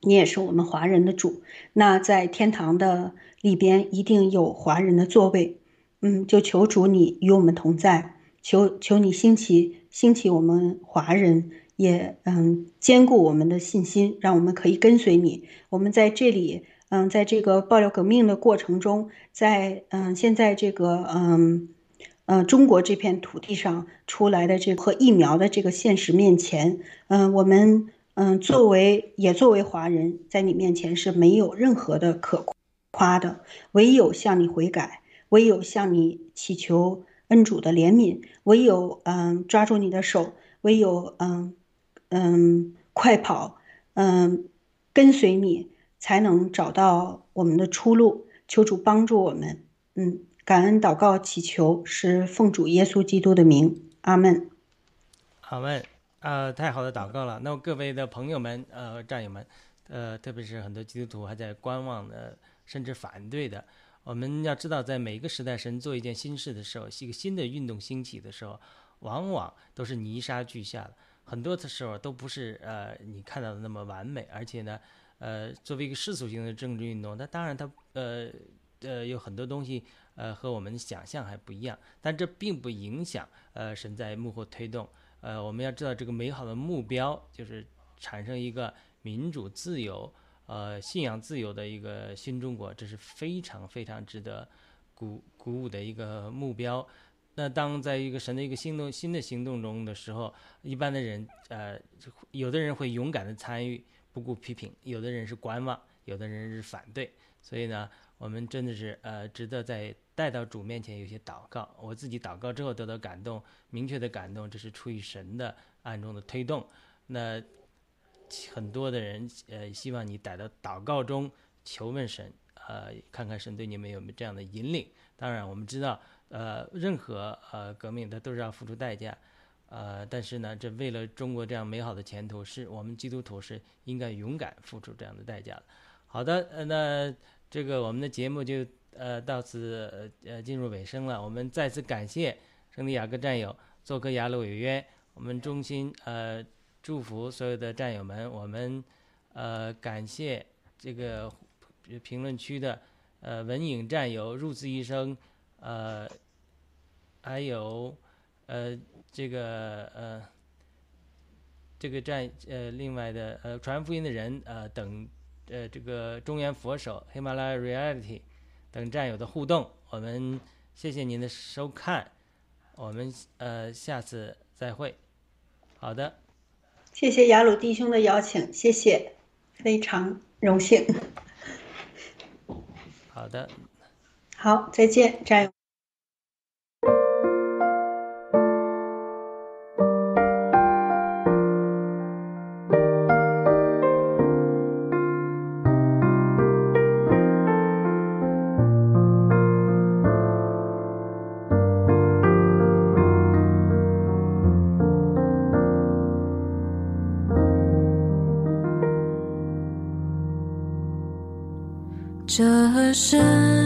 你也是我们华人的主，那在天堂的里边一定有华人的座位，嗯，就求主你与我们同在，求求你兴起兴起我们华人。也嗯，兼顾我们的信心，让我们可以跟随你。我们在这里，嗯，在这个爆料革命的过程中，在嗯，现在这个嗯，呃，中国这片土地上出来的这和疫苗的这个现实面前，嗯，我们嗯，作为也作为华人，在你面前是没有任何的可夸的，唯有向你悔改，唯有向你祈求恩主的怜悯，唯有嗯，抓住你的手，唯有嗯。嗯，快跑，嗯，跟随你，才能找到我们的出路。求主帮助我们，嗯，感恩祷告祈求是奉主耶稣基督的名，阿门。阿门。呃，太好的祷告了。那各位的朋友们，呃，战友们，呃，特别是很多基督徒还在观望的，甚至反对的。我们要知道，在每一个时代，神做一件新事的时候，一个新的运动兴起的时候，往往都是泥沙俱下的。很多的时候都不是呃你看到的那么完美，而且呢，呃，作为一个世俗性的政治运动，那当然它呃呃有很多东西呃和我们想象还不一样，但这并不影响呃神在幕后推动。呃，我们要知道这个美好的目标就是产生一个民主自由呃信仰自由的一个新中国，这是非常非常值得鼓鼓舞的一个目标。那当在一个神的一个行动新的行动中的时候，一般的人，呃，有的人会勇敢的参与，不顾批评；有的人是观望，有的人是反对。所以呢，我们真的是呃，值得在带到主面前有些祷告。我自己祷告之后得到感动，明确的感动，这是出于神的暗中的推动。那很多的人呃，希望你带到祷告中求问神，呃，看看神对你们有没有这样的引领。当然，我们知道。呃，任何呃革命，它都是要付出代价，呃，但是呢，这为了中国这样美好的前途，是我们基督徒是应该勇敢付出这样的代价的。好的，呃，那这个我们的节目就呃到此呃进入尾声了。我们再次感谢圣地亚哥战友做客雅鲁有约，我们衷心呃祝福所有的战友们。我们呃感谢这个评论区的呃文影战友入字一生。呃，还有，呃，这个呃，这个战呃，另外的呃，传福音的人呃等呃，这个中原佛手、喜马拉雅 Reality 等战友的互动，我们谢谢您的收看，我们呃下次再会。好的，谢谢雅鲁弟兄的邀请，谢谢，非常荣幸。好的。好，再见，战友。这是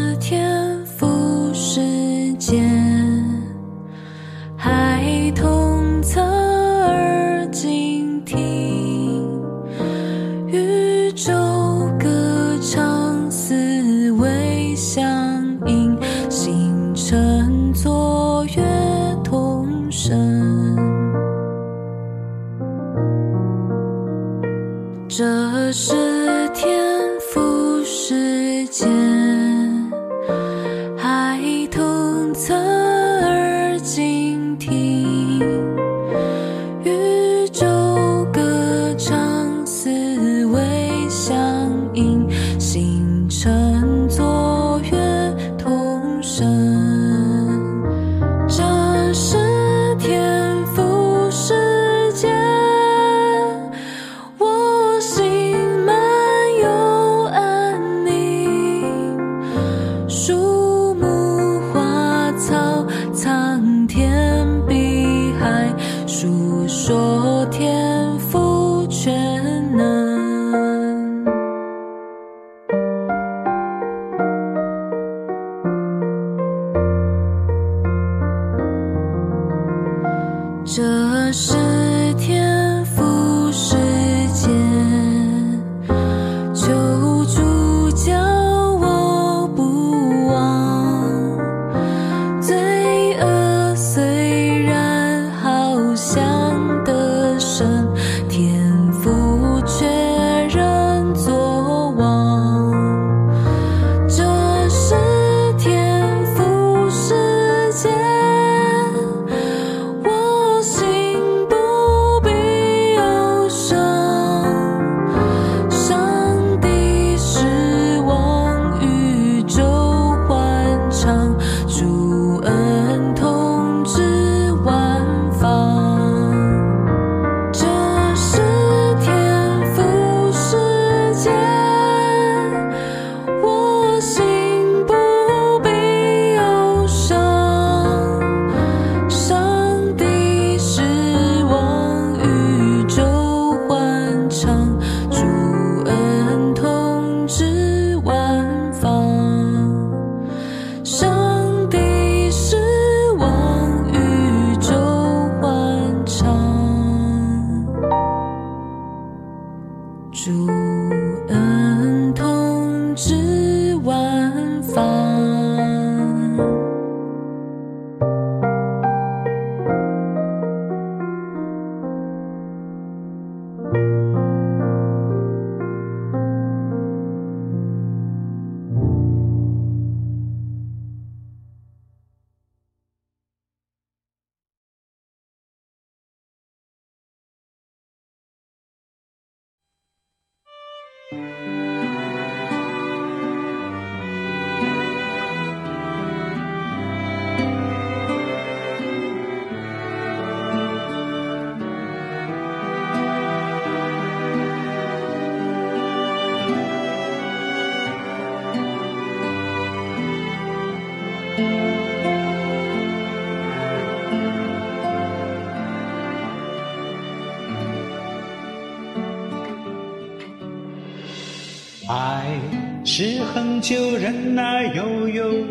就任那悠悠。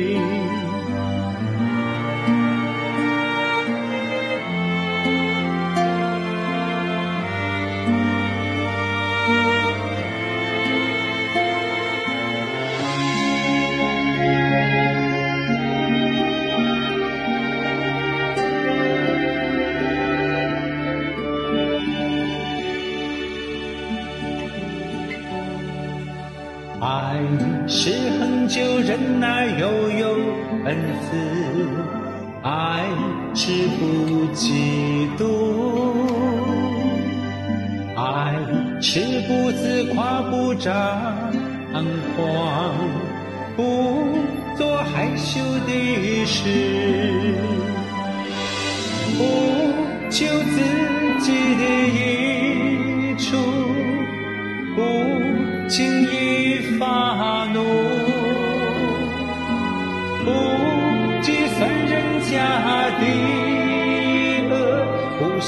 恒久忍耐，又有恩慈；爱是不嫉妒；爱是不自夸，不张狂，不做害羞的事，不求自己的益